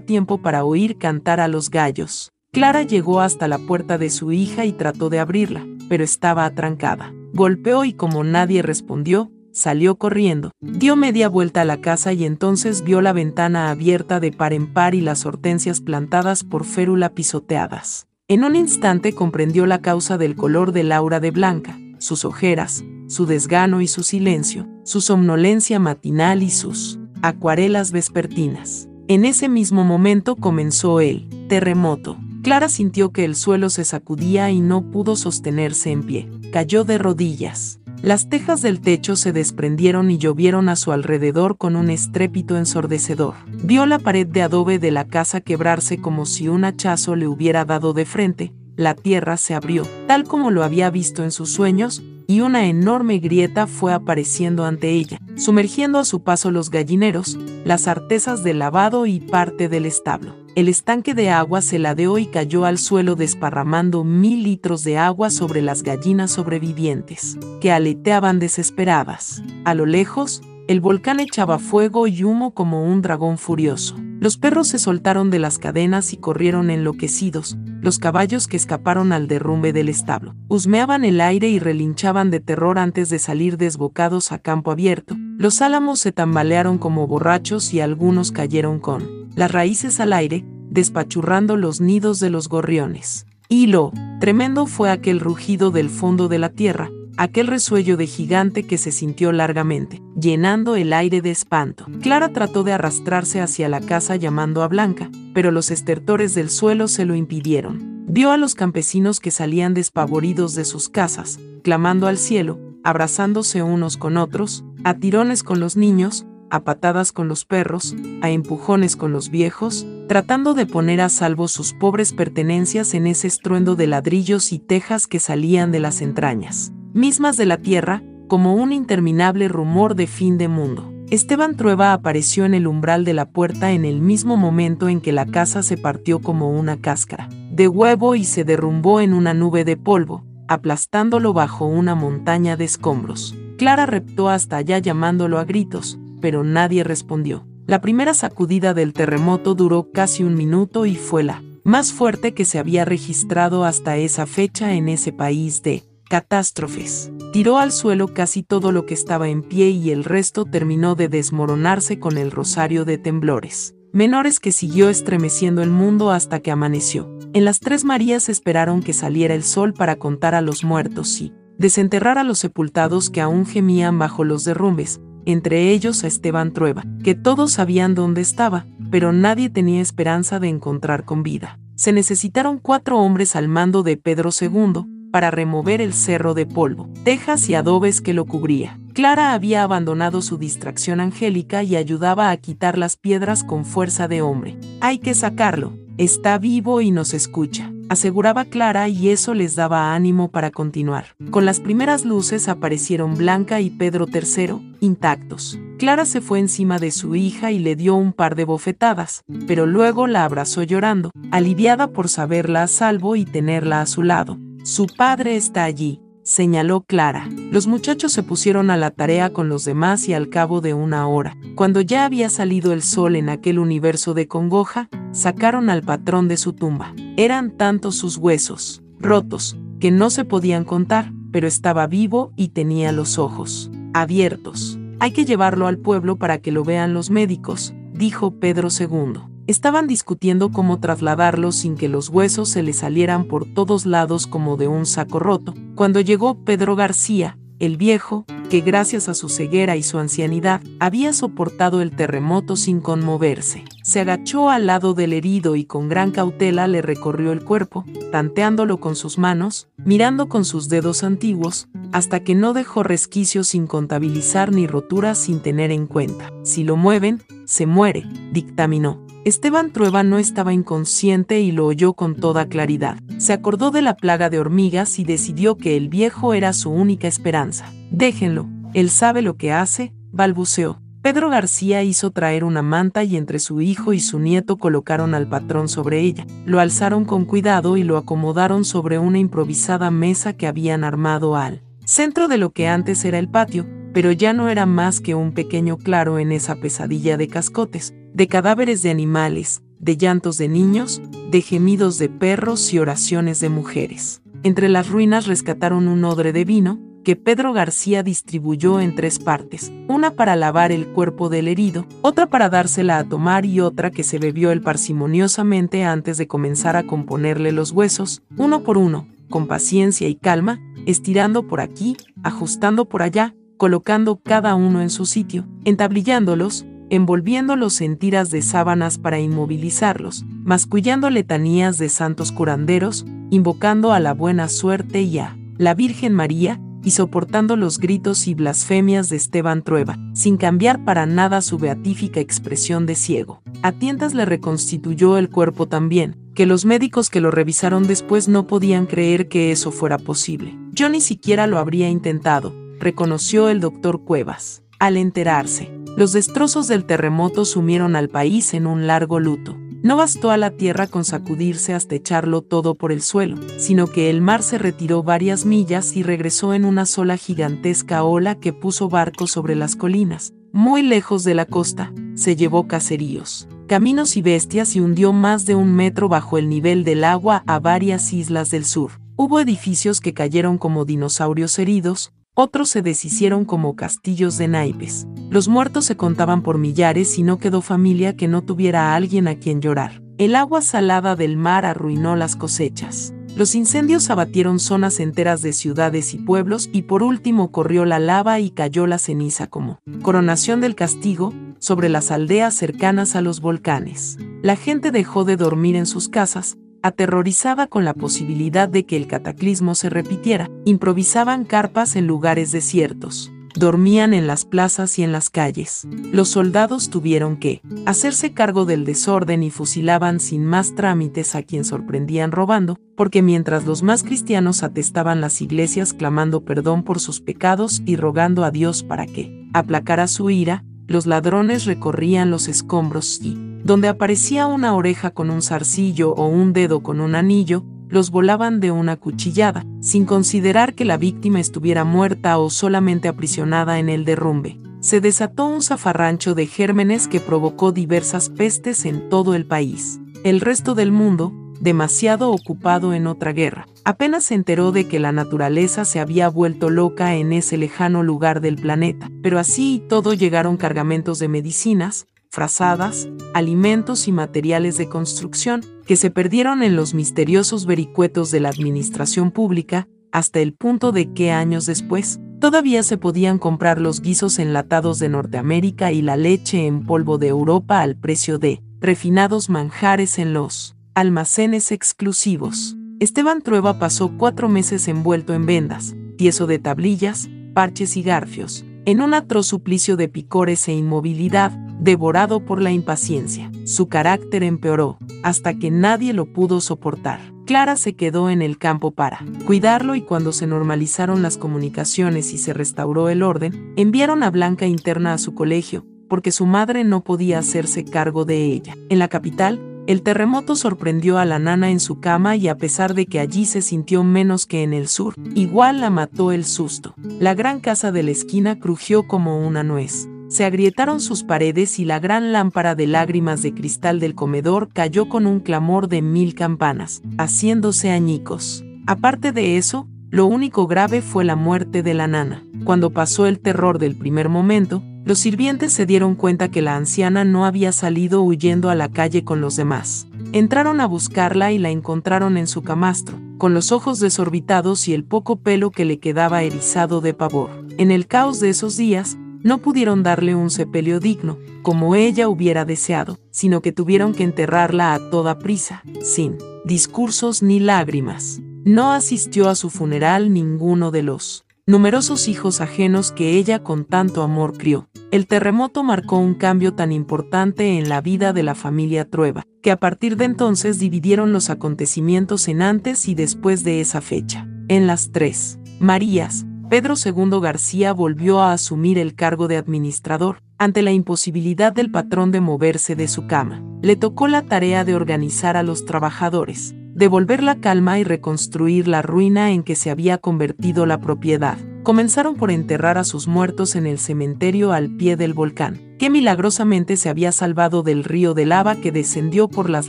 [SPEAKER 1] tiempo para oír cantar a los gallos. Clara llegó hasta la puerta de su hija y trató de abrirla, pero estaba atrancada. Golpeó y como nadie respondió, salió corriendo, dio media vuelta a la casa y entonces vio la ventana abierta de par en par y las hortensias plantadas por férula pisoteadas. En un instante comprendió la causa del color de Laura de Blanca, sus ojeras, su desgano y su silencio, su somnolencia matinal y sus acuarelas vespertinas. En ese mismo momento comenzó el terremoto. Clara sintió que el suelo se sacudía y no pudo sostenerse en pie. Cayó de rodillas. Las tejas del techo se desprendieron y llovieron a su alrededor con un estrépito ensordecedor. Vio la pared de adobe de la casa quebrarse como si un hachazo le hubiera dado de frente, la tierra se abrió, tal como lo había visto en sus sueños, y una enorme grieta fue apareciendo ante ella, sumergiendo a su paso los gallineros, las artesas de lavado y parte del establo el estanque de agua se ladeó y cayó al suelo desparramando mil litros de agua sobre las gallinas sobrevivientes, que aleteaban desesperadas. A lo lejos, el volcán echaba fuego y humo como un dragón furioso. Los perros se soltaron de las cadenas y corrieron enloquecidos, los caballos que escaparon al derrumbe del establo. Husmeaban el aire y relinchaban de terror antes de salir desbocados a campo abierto. Los álamos se tambalearon como borrachos y algunos cayeron con las raíces al aire, despachurrando los nidos de los gorriones. Y lo tremendo fue aquel rugido del fondo de la tierra, aquel resuello de gigante que se sintió largamente, llenando el aire de espanto. Clara trató de arrastrarse hacia la casa llamando a Blanca, pero los estertores del suelo se lo impidieron. Vio a los campesinos que salían despavoridos de sus casas, clamando al cielo, abrazándose unos con otros, a tirones con los niños, a patadas con los perros, a empujones con los viejos, tratando de poner a salvo sus pobres pertenencias en ese estruendo de ladrillos y tejas que salían de las entrañas, mismas de la tierra, como un interminable rumor de fin de mundo. Esteban Trueba apareció en el umbral de la puerta en el mismo momento en que la casa se partió como una cáscara de huevo y se derrumbó en una nube de polvo, aplastándolo bajo una montaña de escombros. Clara reptó hasta allá llamándolo a gritos, pero nadie respondió. La primera sacudida del terremoto duró casi un minuto y fue la más fuerte que se había registrado hasta esa fecha en ese país de catástrofes. Tiró al suelo casi todo lo que estaba en pie y el resto terminó de desmoronarse con el rosario de temblores menores que siguió estremeciendo el mundo hasta que amaneció. En las Tres Marías esperaron que saliera el sol para contar a los muertos y desenterrar a los sepultados que aún gemían bajo los derrumbes, entre ellos a Esteban Trueba, que todos sabían dónde estaba, pero nadie tenía esperanza de encontrar con vida. Se necesitaron cuatro hombres al mando de Pedro II para remover el cerro de polvo, tejas y adobes que lo cubría. Clara había abandonado su distracción angélica y ayudaba a quitar las piedras con fuerza de hombre. Hay que sacarlo, está vivo y nos escucha aseguraba Clara y eso les daba ánimo para continuar. Con las primeras luces aparecieron Blanca y Pedro III, intactos. Clara se fue encima de su hija y le dio un par de bofetadas, pero luego la abrazó llorando, aliviada por saberla a salvo y tenerla a su lado. Su padre está allí, señaló Clara. Los muchachos se pusieron a la tarea con los demás y al cabo de una hora, cuando ya había salido el sol en aquel universo de congoja, sacaron al patrón de su tumba. Eran tantos sus huesos, rotos, que no se podían contar, pero estaba vivo y tenía los ojos abiertos. Hay que llevarlo al pueblo para que lo vean los médicos, dijo Pedro II. Estaban discutiendo cómo trasladarlo sin que los huesos se le salieran por todos lados como de un saco roto, cuando llegó Pedro García, el viejo, que gracias a su ceguera y su ancianidad había soportado el terremoto sin conmoverse. Se agachó al lado del herido y con gran cautela le recorrió el cuerpo, tanteándolo con sus manos, mirando con sus dedos antiguos, hasta que no dejó resquicios sin contabilizar ni roturas sin tener en cuenta. Si lo mueven, se muere, dictaminó. Esteban Trueba no estaba inconsciente y lo oyó con toda claridad. Se acordó de la plaga de hormigas y decidió que el viejo era su única esperanza. Déjenlo, él sabe lo que hace, balbuceó. Pedro García hizo traer una manta y entre su hijo y su nieto colocaron al patrón sobre ella, lo alzaron con cuidado y lo acomodaron sobre una improvisada mesa que habían armado al centro de lo que antes era el patio, pero ya no era más que un pequeño claro en esa pesadilla de cascotes, de cadáveres de animales, de llantos de niños, de gemidos de perros y oraciones de mujeres. Entre las ruinas rescataron un odre de vino, que Pedro García distribuyó en tres partes, una para lavar el cuerpo del herido, otra para dársela a tomar y otra que se bebió él parsimoniosamente antes de comenzar a componerle los huesos, uno por uno, con paciencia y calma, estirando por aquí, ajustando por allá, colocando cada uno en su sitio, entablillándolos, envolviéndolos en tiras de sábanas para inmovilizarlos, mascullando letanías de santos curanderos, invocando a la buena suerte y a la Virgen María, y soportando los gritos y blasfemias de Esteban Trueba, sin cambiar para nada su beatífica expresión de ciego. A tientas le reconstituyó el cuerpo también, que los médicos que lo revisaron después no podían creer que eso fuera posible. Yo ni siquiera lo habría intentado, reconoció el doctor Cuevas. Al enterarse, los destrozos del terremoto sumieron al país en un largo luto. No bastó a la tierra con sacudirse hasta echarlo todo por el suelo, sino que el mar se retiró varias millas y regresó en una sola gigantesca ola que puso barcos sobre las colinas. Muy lejos de la costa, se llevó caseríos, caminos y bestias y hundió más de un metro bajo el nivel del agua a varias islas del sur. Hubo edificios que cayeron como dinosaurios heridos, otros se deshicieron como castillos de naipes. Los muertos se contaban por millares y no quedó familia que no tuviera a alguien a quien llorar. El agua salada del mar arruinó las cosechas. Los incendios abatieron zonas enteras de ciudades y pueblos y por último corrió la lava y cayó la ceniza como coronación del castigo sobre las aldeas cercanas a los volcanes. La gente dejó de dormir en sus casas, aterrorizada con la posibilidad de que el cataclismo se repitiera, improvisaban carpas en lugares desiertos. Dormían en las plazas y en las calles. Los soldados tuvieron que hacerse cargo del desorden y fusilaban sin más trámites a quien sorprendían robando, porque mientras los más cristianos atestaban las iglesias clamando perdón por sus pecados y rogando a Dios para que aplacara su ira, los ladrones recorrían los escombros y, donde aparecía una oreja con un zarcillo o un dedo con un anillo, los volaban de una cuchillada, sin considerar que la víctima estuviera muerta o solamente aprisionada en el derrumbe. Se desató un zafarrancho de gérmenes que provocó diversas pestes en todo el país. El resto del mundo, demasiado ocupado en otra guerra, apenas se enteró de que la naturaleza se había vuelto loca en ese lejano lugar del planeta, pero así y todo llegaron cargamentos de medicinas, frazadas, alimentos y materiales de construcción, que se perdieron en los misteriosos vericuetos de la administración pública, hasta el punto de que años después, todavía se podían comprar los guisos enlatados de Norteamérica y la leche en polvo de Europa al precio de refinados manjares en los almacenes exclusivos. Esteban Trueba pasó cuatro meses envuelto en vendas, tieso de tablillas, parches y garfios, en un atroz suplicio de picores e inmovilidad, devorado por la impaciencia. Su carácter empeoró, hasta que nadie lo pudo soportar. Clara se quedó en el campo para cuidarlo y cuando se normalizaron las comunicaciones y se restauró el orden, enviaron a Blanca interna a su colegio, porque su madre no podía hacerse cargo de ella. En la capital, el terremoto sorprendió a la nana en su cama y a pesar de que allí se sintió menos que en el sur, igual la mató el susto. La gran casa de la esquina crujió como una nuez. Se agrietaron sus paredes y la gran lámpara de lágrimas de cristal del comedor cayó con un clamor de mil campanas, haciéndose añicos. Aparte de eso, lo único grave fue la muerte de la nana. Cuando pasó el terror del primer momento, los sirvientes se dieron cuenta que la anciana no había salido huyendo a la calle con los demás. Entraron a buscarla y la encontraron en su camastro, con los ojos desorbitados y el poco pelo que le quedaba erizado de pavor. En el caos de esos días, no pudieron darle un sepelio digno, como ella hubiera deseado, sino que tuvieron que enterrarla a toda prisa, sin discursos ni lágrimas. No asistió a su funeral ninguno de los numerosos hijos ajenos que ella con tanto amor crió. El terremoto marcó un cambio tan importante en la vida de la familia Trueba, que a partir de entonces dividieron los acontecimientos en antes y después de esa fecha. En las tres Marías, Pedro II García volvió a asumir el cargo de administrador, Ante la imposibilidad del patrón de moverse de su cama, le tocó la tarea de organizar a los trabajadores, devolver la calma y reconstruir la ruina en que se había convertido la propiedad. Comenzaron por enterrar a sus muertos en el cementerio al pie del volcán, que milagrosamente se había salvado del río de lava que descendió por las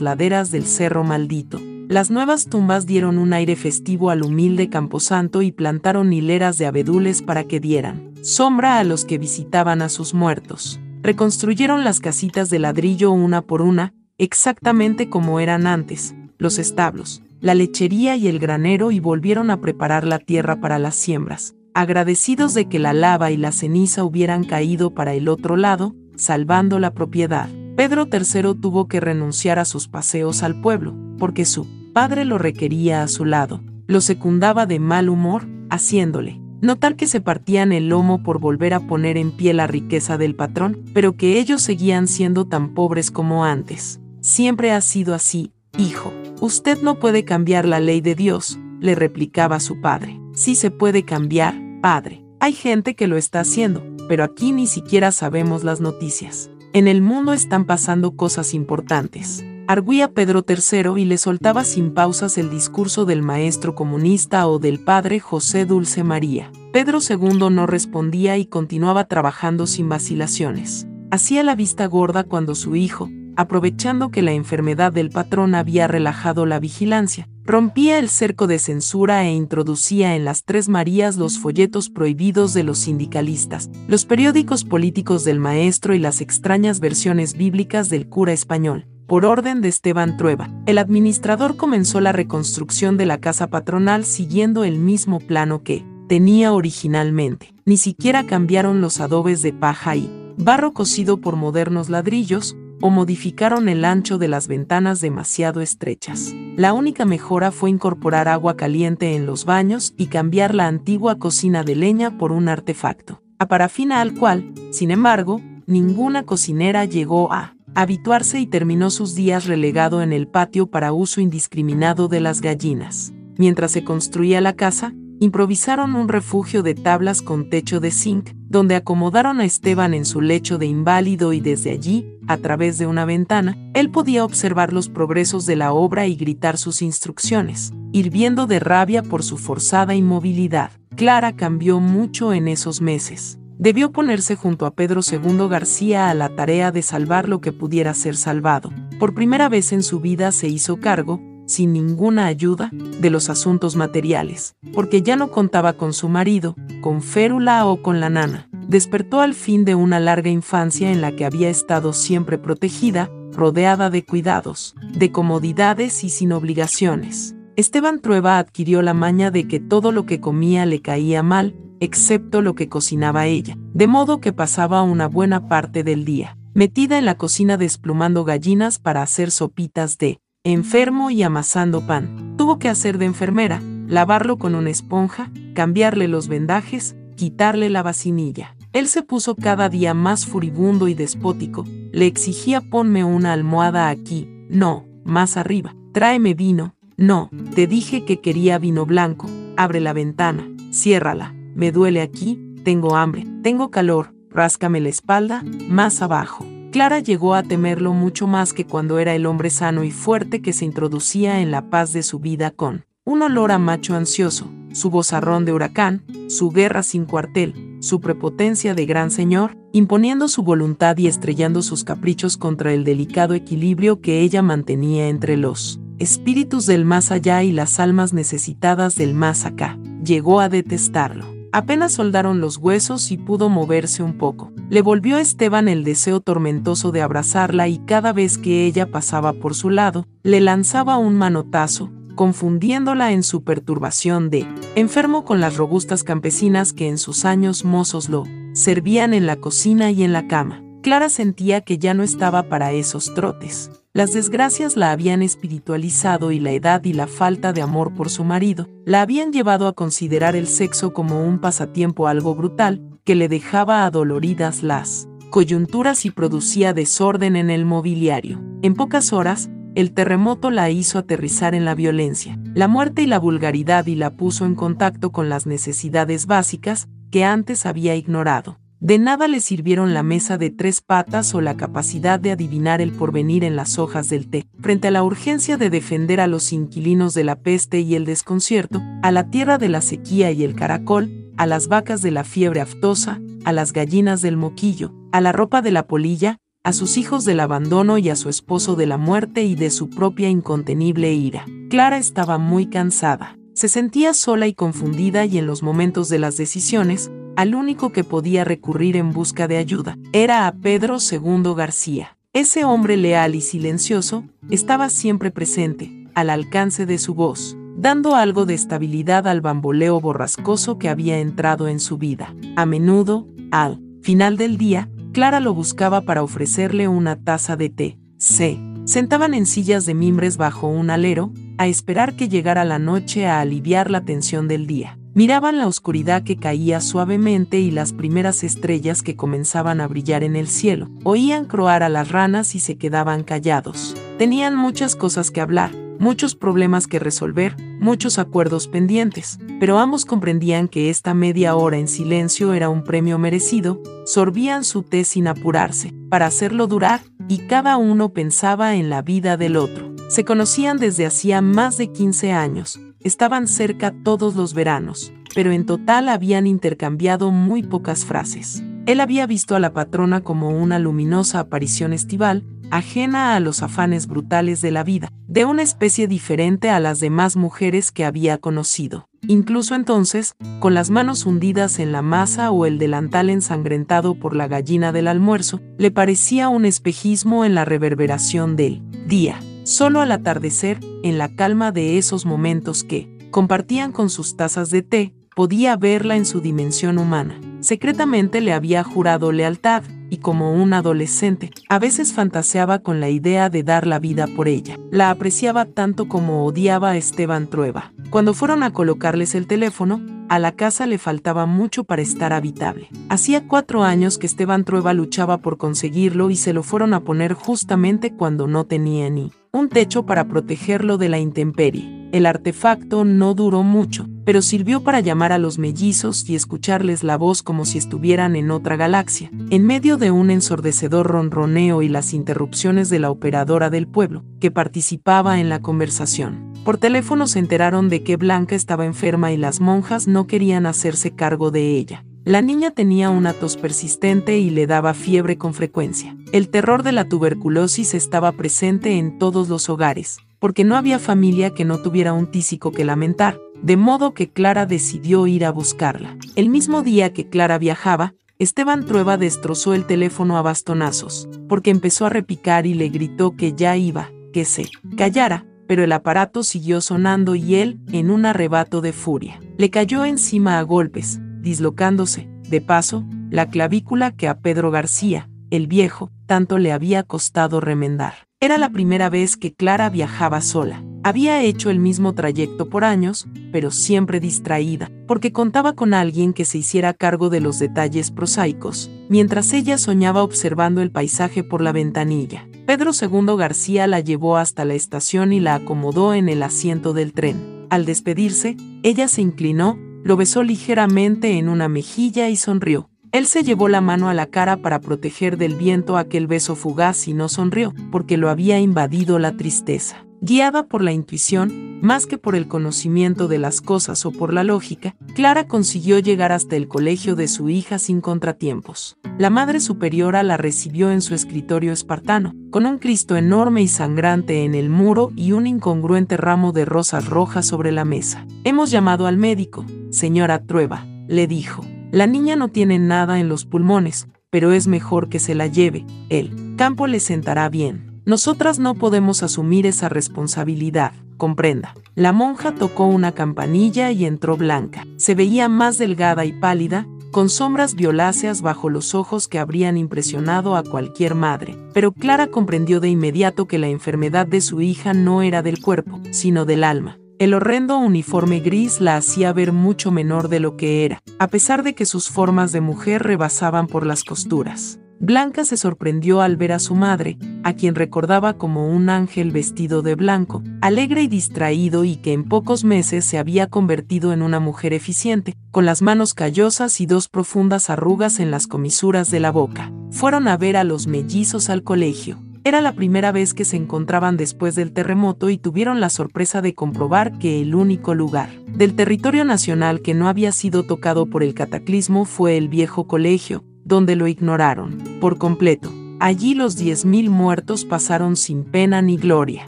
[SPEAKER 1] laderas del cerro maldito. Las nuevas tumbas dieron un aire festivo al humilde camposanto y plantaron hileras de abedules para que dieran sombra a los que visitaban a sus muertos. Reconstruyeron las casitas de ladrillo una por una, exactamente como eran antes, los establos, la lechería y el granero y volvieron a preparar la tierra para las siembras, agradecidos de que la lava y la ceniza hubieran caído para el otro lado, salvando la propiedad. Pedro III tuvo que renunciar a sus paseos al pueblo, porque su padre lo requería a su lado, lo secundaba de mal humor, haciéndole notar que se partían el lomo por volver a poner en pie la riqueza del patrón, pero que ellos seguían siendo tan pobres como antes. Siempre ha sido así, hijo. Usted no puede cambiar la ley de Dios, le replicaba su padre. Sí se puede cambiar, padre. Hay gente que lo está haciendo, pero aquí ni siquiera sabemos las noticias. En el mundo están pasando cosas importantes. Arguía Pedro III y le soltaba sin pausas el discurso del maestro comunista o del padre José Dulce María. Pedro II no respondía y continuaba trabajando sin vacilaciones. Hacía la vista gorda cuando su hijo, aprovechando que la enfermedad del patrón había relajado la vigilancia, rompía el cerco de censura e introducía en las Tres Marías los folletos prohibidos de los sindicalistas, los periódicos políticos del maestro y las extrañas versiones bíblicas del cura español. Por orden de Esteban Trueba, el administrador comenzó la reconstrucción de la casa patronal siguiendo el mismo plano que tenía originalmente. Ni siquiera cambiaron los adobes de paja y barro cocido por modernos ladrillos, o modificaron el ancho de las ventanas demasiado estrechas. La única mejora fue incorporar agua caliente en los baños y cambiar la antigua cocina de leña por un artefacto, a parafina al cual, sin embargo, ninguna cocinera llegó a habituarse y terminó sus días relegado en el patio para uso indiscriminado de las gallinas. Mientras se construía la casa, improvisaron un refugio de tablas con techo de zinc, donde acomodaron a Esteban en su lecho de inválido y desde allí, a través de una ventana, él podía observar los progresos de la obra y gritar sus instrucciones, hirviendo de rabia por su forzada inmovilidad. Clara cambió mucho en esos meses. Debió ponerse junto a Pedro II García a la tarea de salvar lo que pudiera ser salvado. Por primera vez en su vida se hizo cargo, sin ninguna ayuda, de los asuntos materiales, porque ya no contaba con su marido, con Férula o con la nana. Despertó al fin de una larga infancia en la que había estado siempre protegida, rodeada de cuidados, de comodidades y sin obligaciones. Esteban Trueba adquirió la maña de que todo lo que comía le caía mal, excepto lo que cocinaba ella, de modo que pasaba una buena parte del día, metida en la cocina desplumando gallinas para hacer sopitas de enfermo y amasando pan. Tuvo que hacer de enfermera, lavarlo con una esponja, cambiarle los vendajes, quitarle la vacinilla. Él se puso cada día más furibundo y despótico. Le exigía ponme una almohada aquí, no, más arriba. Tráeme vino, no, te dije que quería vino blanco. Abre la ventana, ciérrala. Me duele aquí, tengo hambre, tengo calor, ráscame la espalda, más abajo. Clara llegó a temerlo mucho más que cuando era el hombre sano y fuerte que se introducía en la paz de su vida con un olor a macho ansioso, su vozarrón de huracán, su guerra sin cuartel, su prepotencia de gran señor, imponiendo su voluntad y estrellando sus caprichos contra el delicado equilibrio que ella mantenía entre los espíritus del más allá y las almas necesitadas del más acá. Llegó a detestarlo. Apenas soldaron los huesos y pudo moverse un poco. Le volvió a Esteban el deseo tormentoso de abrazarla y cada vez que ella pasaba por su lado, le lanzaba un manotazo, confundiéndola en su perturbación de enfermo con las robustas campesinas que en sus años mozos lo servían en la cocina y en la cama. Clara sentía que ya no estaba para esos trotes. Las desgracias la habían espiritualizado y la edad y la falta de amor por su marido la habían llevado a considerar el sexo como un pasatiempo algo brutal que le dejaba adoloridas las coyunturas y producía desorden en el mobiliario. En pocas horas, el terremoto la hizo aterrizar en la violencia, la muerte y la vulgaridad y la puso en contacto con las necesidades básicas que antes había ignorado. De nada le sirvieron la mesa de tres patas o la capacidad de adivinar el porvenir en las hojas del té. Frente a la urgencia de defender a los inquilinos de la peste y el desconcierto, a la tierra de la sequía y el caracol, a las vacas de la fiebre aftosa, a las gallinas del moquillo, a la ropa de la polilla, a sus hijos del abandono y a su esposo de la muerte y de su propia incontenible ira. Clara estaba muy cansada. Se sentía sola y confundida y en los momentos de las decisiones, al único que podía recurrir en busca de ayuda era a Pedro II García. Ese hombre leal y silencioso estaba siempre presente, al alcance de su voz, dando algo de estabilidad al bamboleo borrascoso que había entrado en su vida. A menudo, al final del día, Clara lo buscaba para ofrecerle una taza de té. Se sentaban en sillas de mimbres bajo un alero, a esperar que llegara la noche a aliviar la tensión del día. Miraban la oscuridad que caía suavemente y las primeras estrellas que comenzaban a brillar en el cielo. Oían croar a las ranas y se quedaban callados. Tenían muchas cosas que hablar, muchos problemas que resolver, muchos acuerdos pendientes, pero ambos comprendían que esta media hora en silencio era un premio merecido, sorbían su té sin apurarse, para hacerlo durar, y cada uno pensaba en la vida del otro. Se conocían desde hacía más de 15 años, estaban cerca todos los veranos, pero en total habían intercambiado muy pocas frases. Él había visto a la patrona como una luminosa aparición estival, ajena a los afanes brutales de la vida, de una especie diferente a las demás mujeres que había conocido. Incluso entonces, con las manos hundidas en la masa o el delantal ensangrentado por la gallina del almuerzo, le parecía un espejismo en la reverberación del día. Solo al atardecer, en la calma de esos momentos que compartían con sus tazas de té, podía verla en su dimensión humana. Secretamente le había jurado lealtad, y como un adolescente, a veces fantaseaba con la idea de dar la vida por ella. La apreciaba tanto como odiaba a Esteban Trueba. Cuando fueron a colocarles el teléfono, a la casa le faltaba mucho para estar habitable. Hacía cuatro años que Esteban Trueba luchaba por conseguirlo y se lo fueron a poner justamente cuando no tenía ni un techo para protegerlo de la intemperie. El artefacto no duró mucho, pero sirvió para llamar a los mellizos y escucharles la voz como si estuvieran en otra galaxia. En medio de un ensordecedor ronroneo y las interrupciones de la operadora del pueblo, que participaba en la conversación. Por teléfono se enteraron de que Blanca estaba enferma y las monjas no querían hacerse cargo de ella. La niña tenía una tos persistente y le daba fiebre con frecuencia. El terror de la tuberculosis estaba presente en todos los hogares, porque no había familia que no tuviera un tísico que lamentar, de modo que Clara decidió ir a buscarla. El mismo día que Clara viajaba, Esteban Trueba destrozó el teléfono a bastonazos, porque empezó a repicar y le gritó que ya iba, que se callara, pero el aparato siguió sonando y él, en un arrebato de furia, le cayó encima a golpes, dislocándose, de paso, la clavícula que a Pedro García, el viejo, tanto le había costado remendar. Era la primera vez que Clara viajaba sola. Había hecho el mismo trayecto por años, pero siempre distraída, porque contaba con alguien que se hiciera cargo de los detalles prosaicos, mientras ella soñaba observando el paisaje por la ventanilla. Pedro II García la llevó hasta la estación y la acomodó en el asiento del tren. Al despedirse, ella se inclinó, lo besó ligeramente en una mejilla y sonrió. Él se llevó la mano a la cara para proteger del viento aquel beso fugaz y no sonrió, porque lo había invadido la tristeza. Guiada por la intuición, más que por el conocimiento de las cosas o por la lógica, Clara consiguió llegar hasta el colegio de su hija sin contratiempos. La Madre Superiora la recibió en su escritorio espartano, con un Cristo enorme y sangrante en el muro y un incongruente ramo de rosas rojas sobre la mesa. Hemos llamado al médico, señora Trueba, le dijo. La niña no tiene nada en los pulmones, pero es mejor que se la lleve, el campo le sentará bien. Nosotras no podemos asumir esa responsabilidad, comprenda. La monja tocó una campanilla y entró Blanca. Se veía más delgada y pálida, con sombras violáceas bajo los ojos que habrían impresionado a cualquier madre. Pero Clara comprendió de inmediato que la enfermedad de su hija no era del cuerpo, sino del alma. El horrendo uniforme gris la hacía ver mucho menor de lo que era, a pesar de que sus formas de mujer rebasaban por las costuras. Blanca se sorprendió al ver a su madre, a quien recordaba como un ángel vestido de blanco, alegre y distraído y que en pocos meses se había convertido en una mujer eficiente, con las manos callosas y dos profundas arrugas en las comisuras de la boca. Fueron a ver a los mellizos al colegio. Era la primera vez que se encontraban después del terremoto y tuvieron la sorpresa de comprobar que el único lugar del territorio nacional que no había sido tocado por el cataclismo fue el viejo colegio, donde lo ignoraron por completo. Allí los 10.000 muertos pasaron sin pena ni gloria,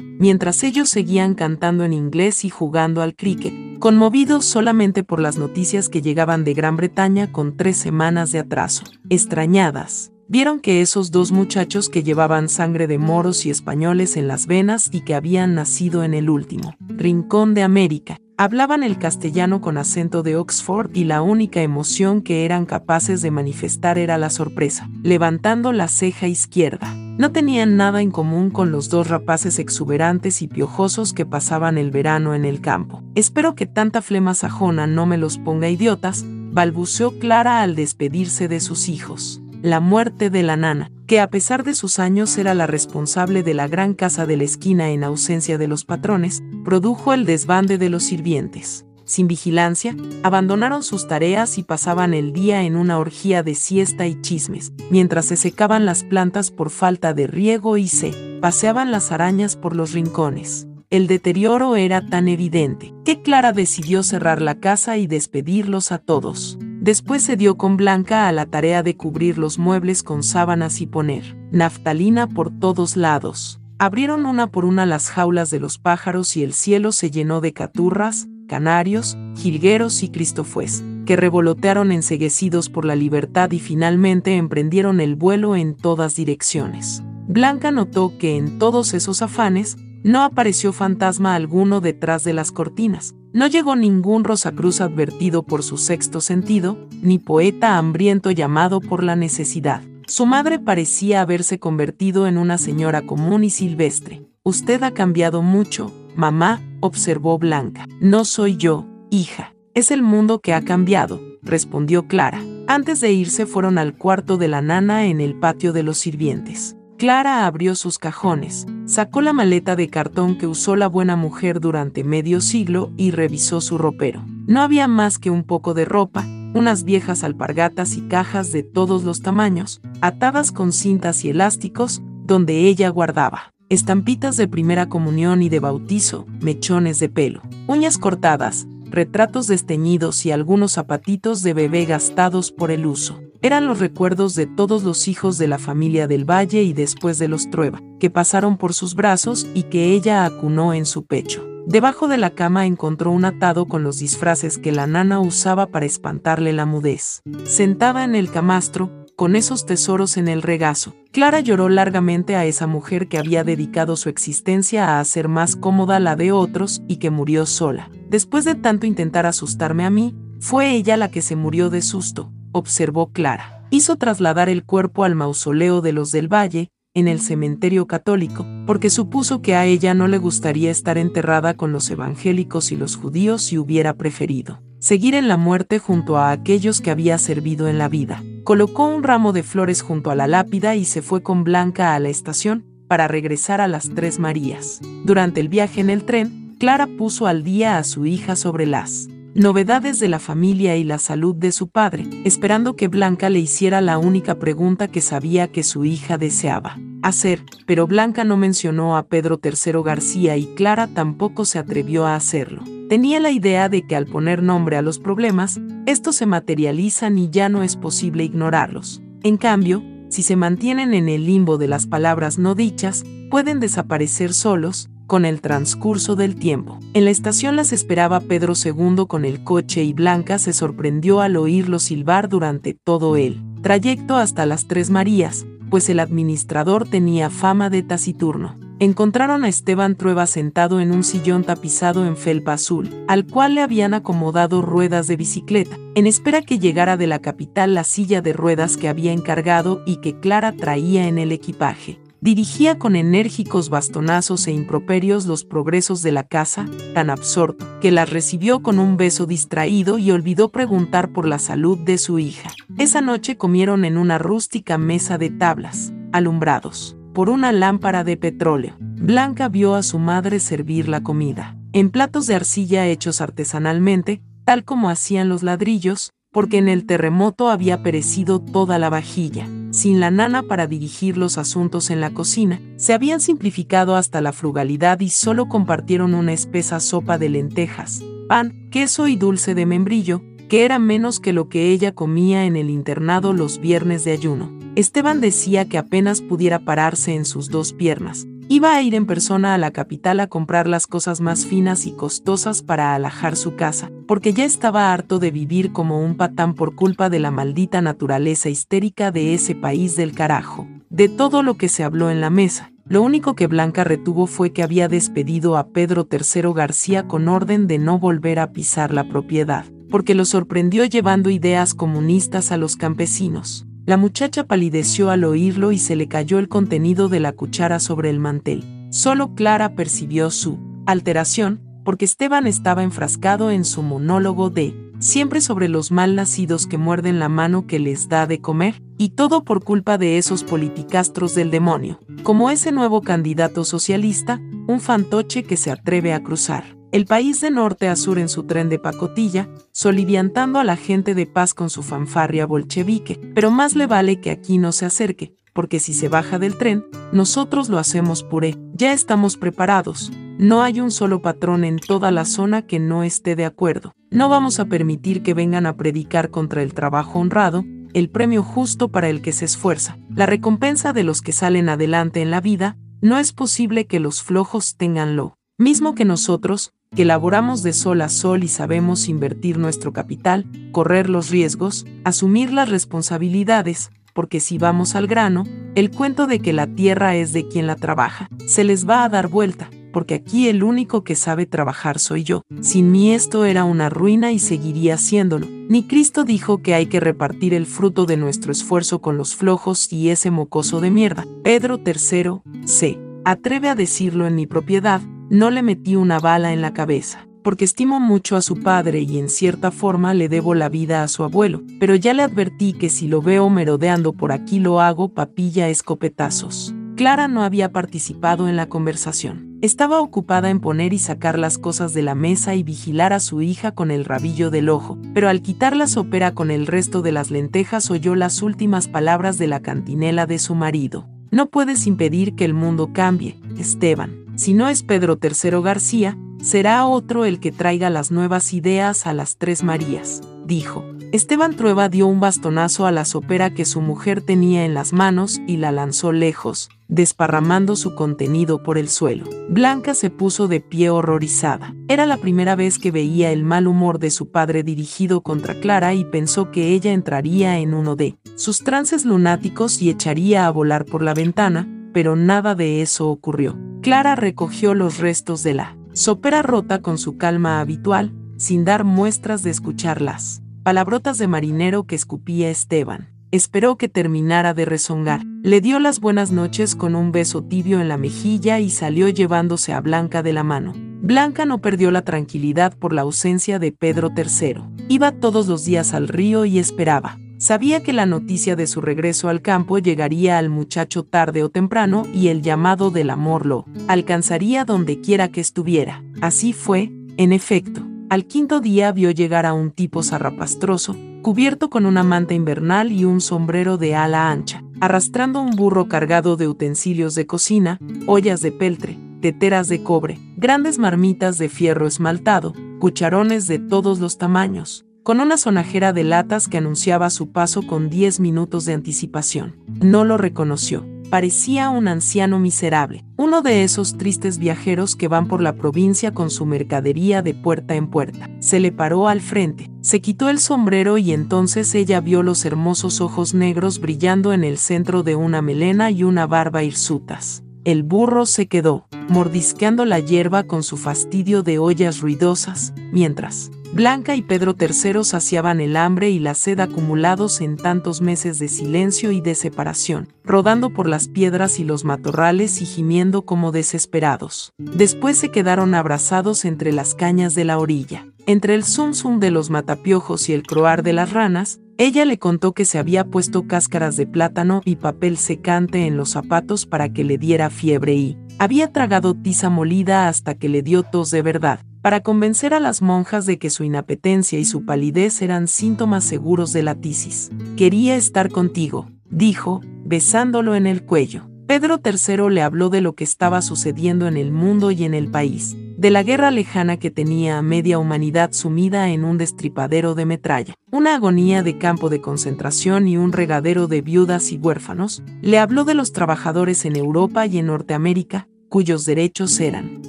[SPEAKER 1] mientras ellos seguían cantando en inglés y jugando al cricket, conmovidos solamente por las noticias que llegaban de Gran Bretaña con tres semanas de atraso. Extrañadas, vieron que esos dos muchachos que llevaban sangre de moros y españoles en las venas y que habían nacido en el último rincón de América, Hablaban el castellano con acento de Oxford y la única emoción que eran capaces de manifestar era la sorpresa, levantando la ceja izquierda. No tenían nada en común con los dos rapaces exuberantes y piojosos que pasaban el verano en el campo. Espero que tanta flema sajona no me los ponga idiotas, balbuceó Clara al despedirse de sus hijos la muerte de la nana, que a pesar de sus años era la responsable de la gran casa de la esquina en ausencia de los patrones, produjo el desbande de los sirvientes. Sin vigilancia, abandonaron sus tareas y pasaban el día en una orgía de siesta y chismes, mientras se secaban las plantas por falta de riego y se paseaban las arañas por los rincones. El deterioro era tan evidente que Clara decidió cerrar la casa y despedirlos a todos. Después se dio con Blanca a la tarea de cubrir los muebles con sábanas y poner naftalina por todos lados. Abrieron una por una las jaulas de los pájaros y el cielo se llenó de caturras, canarios, jilgueros y cristofues, que revolotearon enseguecidos por la libertad y finalmente emprendieron el vuelo en todas direcciones. Blanca notó que en todos esos afanes no apareció fantasma alguno detrás de las cortinas, no llegó ningún Rosacruz advertido por su sexto sentido, ni poeta hambriento llamado por la necesidad. Su madre parecía haberse convertido en una señora común y silvestre. Usted ha cambiado mucho, mamá, observó Blanca. No soy yo, hija. Es el mundo que ha cambiado, respondió Clara. Antes de irse fueron al cuarto de la nana en el patio de los sirvientes. Clara abrió sus cajones, sacó la maleta de cartón que usó la buena mujer durante medio siglo y revisó su ropero. No había más que un poco de ropa, unas viejas alpargatas y cajas de todos los tamaños, atadas con cintas y elásticos, donde ella guardaba estampitas de primera comunión y de bautizo, mechones de pelo, uñas cortadas, retratos desteñidos y algunos zapatitos de bebé gastados por el uso. Eran los recuerdos de todos los hijos de la familia del Valle y después de los Trueba, que pasaron por sus brazos y que ella acunó en su pecho. Debajo de la cama encontró un atado con los disfraces que la nana usaba para espantarle la mudez. Sentada en el camastro, con esos tesoros en el regazo. Clara lloró largamente a esa mujer que había dedicado su existencia a hacer más cómoda la de otros y que murió sola. Después de tanto intentar asustarme a mí, fue ella la que se murió de susto, observó Clara. Hizo trasladar el cuerpo al mausoleo de los del Valle, en el cementerio católico, porque supuso que a ella no le gustaría estar enterrada con los evangélicos y los judíos si hubiera preferido seguir en la muerte junto a aquellos que había servido en la vida. Colocó un ramo de flores junto a la lápida y se fue con Blanca a la estación para regresar a las Tres Marías. Durante el viaje en el tren, Clara puso al día a su hija sobre las novedades de la familia y la salud de su padre, esperando que Blanca le hiciera la única pregunta que sabía que su hija deseaba hacer, pero Blanca no mencionó a Pedro III García y Clara tampoco se atrevió a hacerlo. Tenía la idea de que al poner nombre a los problemas, estos se materializan y ya no es posible ignorarlos. En cambio, si se mantienen en el limbo de las palabras no dichas, pueden desaparecer solos, con el transcurso del tiempo. En la estación las esperaba Pedro II con el coche y Blanca se sorprendió al oírlo silbar durante todo el trayecto hasta las Tres Marías, pues el administrador tenía fama de taciturno. Encontraron a Esteban Trueba sentado en un sillón tapizado en felpa azul, al cual le habían acomodado ruedas de bicicleta, en espera que llegara de la capital la silla de ruedas que había encargado y que Clara traía en el equipaje. Dirigía con enérgicos bastonazos e improperios los progresos de la casa, tan absorto, que las recibió con un beso distraído y olvidó preguntar por la salud de su hija. Esa noche comieron en una rústica mesa de tablas, alumbrados por una lámpara de petróleo. Blanca vio a su madre servir la comida, en platos de arcilla hechos artesanalmente, tal como hacían los ladrillos, porque en el terremoto había perecido toda la vajilla. Sin la nana para dirigir los asuntos en la cocina, se habían simplificado hasta la frugalidad y solo compartieron una espesa sopa de lentejas, pan, queso y dulce de membrillo, que era menos que lo que ella comía en el internado los viernes de ayuno. Esteban decía que apenas pudiera pararse en sus dos piernas, Iba a ir en persona a la capital a comprar las cosas más finas y costosas para alajar su casa, porque ya estaba harto de vivir como un patán por culpa de la maldita naturaleza histérica de ese país del carajo. De todo lo que se habló en la mesa, lo único que Blanca retuvo fue que había despedido a Pedro III García con orden de no volver a pisar la propiedad, porque lo sorprendió llevando ideas comunistas a los campesinos. La muchacha palideció al oírlo y se le cayó el contenido de la cuchara sobre el mantel. Solo Clara percibió su alteración, porque Esteban estaba enfrascado en su monólogo de siempre sobre los mal nacidos que muerden la mano que les da de comer, y todo por culpa de esos politicastros del demonio, como ese nuevo candidato socialista, un fantoche que se atreve a cruzar el país de norte a sur en su tren de pacotilla, soliviantando a la gente de paz con su fanfarria bolchevique, pero más le vale que aquí no se acerque, porque si se baja del tren, nosotros lo hacemos puré, ya estamos preparados. No hay un solo patrón en toda la zona que no esté de acuerdo. No vamos a permitir que vengan a predicar contra el trabajo honrado, el premio justo para el que se esfuerza, la recompensa de los que salen adelante en la vida, no es posible que los flojos tengan lo mismo que nosotros, que laboramos de sol a sol y sabemos invertir nuestro capital, correr los riesgos, asumir las responsabilidades, porque si vamos al grano, el cuento de que la tierra es de quien la trabaja, se les va a dar vuelta, porque aquí el único que sabe trabajar soy yo. Sin mí esto era una ruina y seguiría siéndolo. Ni Cristo dijo que hay que repartir el fruto de nuestro esfuerzo con los flojos y ese mocoso de mierda. Pedro III, se atreve a decirlo en mi propiedad, no le metí una bala en la cabeza, porque estimo mucho a su padre y en cierta forma le debo la vida a su abuelo, pero ya le advertí que si lo veo merodeando por aquí lo hago papilla escopetazos. Clara no había participado en la conversación. Estaba ocupada en poner y sacar las cosas de la mesa y vigilar a su hija con el rabillo del ojo, pero al quitar la sopera con el resto de las lentejas oyó las últimas palabras de la cantinela de su marido. No puedes impedir que el mundo cambie, Esteban. Si no es Pedro III García, será otro el que traiga las nuevas ideas a las Tres Marías, dijo. Esteban Trueba dio un bastonazo a la sopera que su mujer tenía en las manos y la lanzó lejos, desparramando su contenido por el suelo. Blanca se puso de pie horrorizada. Era la primera vez que veía el mal humor de su padre dirigido contra Clara y pensó que ella entraría en uno de sus trances lunáticos y echaría a volar por la ventana, pero nada de eso ocurrió. Clara recogió los restos de la sopera rota con su calma habitual, sin dar muestras de escucharlas. Palabrotas de marinero que escupía Esteban. Esperó que terminara de rezongar. Le dio las buenas noches con un beso tibio en la mejilla y salió llevándose a Blanca de la mano. Blanca no perdió la tranquilidad por la ausencia de Pedro III. Iba todos los días al río y esperaba. Sabía que la noticia de su regreso al campo llegaría al muchacho tarde o temprano y el llamado del amor lo alcanzaría donde quiera que estuviera. Así fue, en efecto. Al quinto día vio llegar a un tipo zarrapastroso, cubierto con una manta invernal y un sombrero de ala ancha, arrastrando un burro cargado de utensilios de cocina, ollas de peltre, teteras de cobre, grandes marmitas de fierro esmaltado, cucharones de todos los tamaños, con una sonajera de latas que anunciaba su paso con 10 minutos de anticipación. No lo reconoció. Parecía un anciano miserable, uno de esos tristes viajeros que van por la provincia con su mercadería de puerta en puerta. Se le paró al frente, se quitó el sombrero y entonces ella vio los hermosos ojos negros brillando en el centro de una melena y una barba hirsutas. El burro se quedó, mordisqueando la hierba con su fastidio de ollas ruidosas, mientras Blanca y Pedro III saciaban el hambre y la sed acumulados en tantos meses de silencio y de separación, rodando por las piedras y los matorrales y gimiendo como desesperados. Después se quedaron abrazados entre las cañas de la orilla. Entre el zum zum de los matapiojos y el croar de las ranas, ella le contó que se había puesto cáscaras de plátano y papel secante en los zapatos para que le diera fiebre y había tragado tiza molida hasta que le dio tos de verdad, para convencer a las monjas de que su inapetencia y su palidez eran síntomas seguros de la tisis. Quería estar contigo, dijo, besándolo en el cuello. Pedro III le habló de lo que estaba sucediendo en el mundo y en el país, de la guerra lejana que tenía a media humanidad sumida en un destripadero de metralla, una agonía de campo de concentración y un regadero de viudas y huérfanos, le habló de los trabajadores en Europa y en Norteamérica, cuyos derechos eran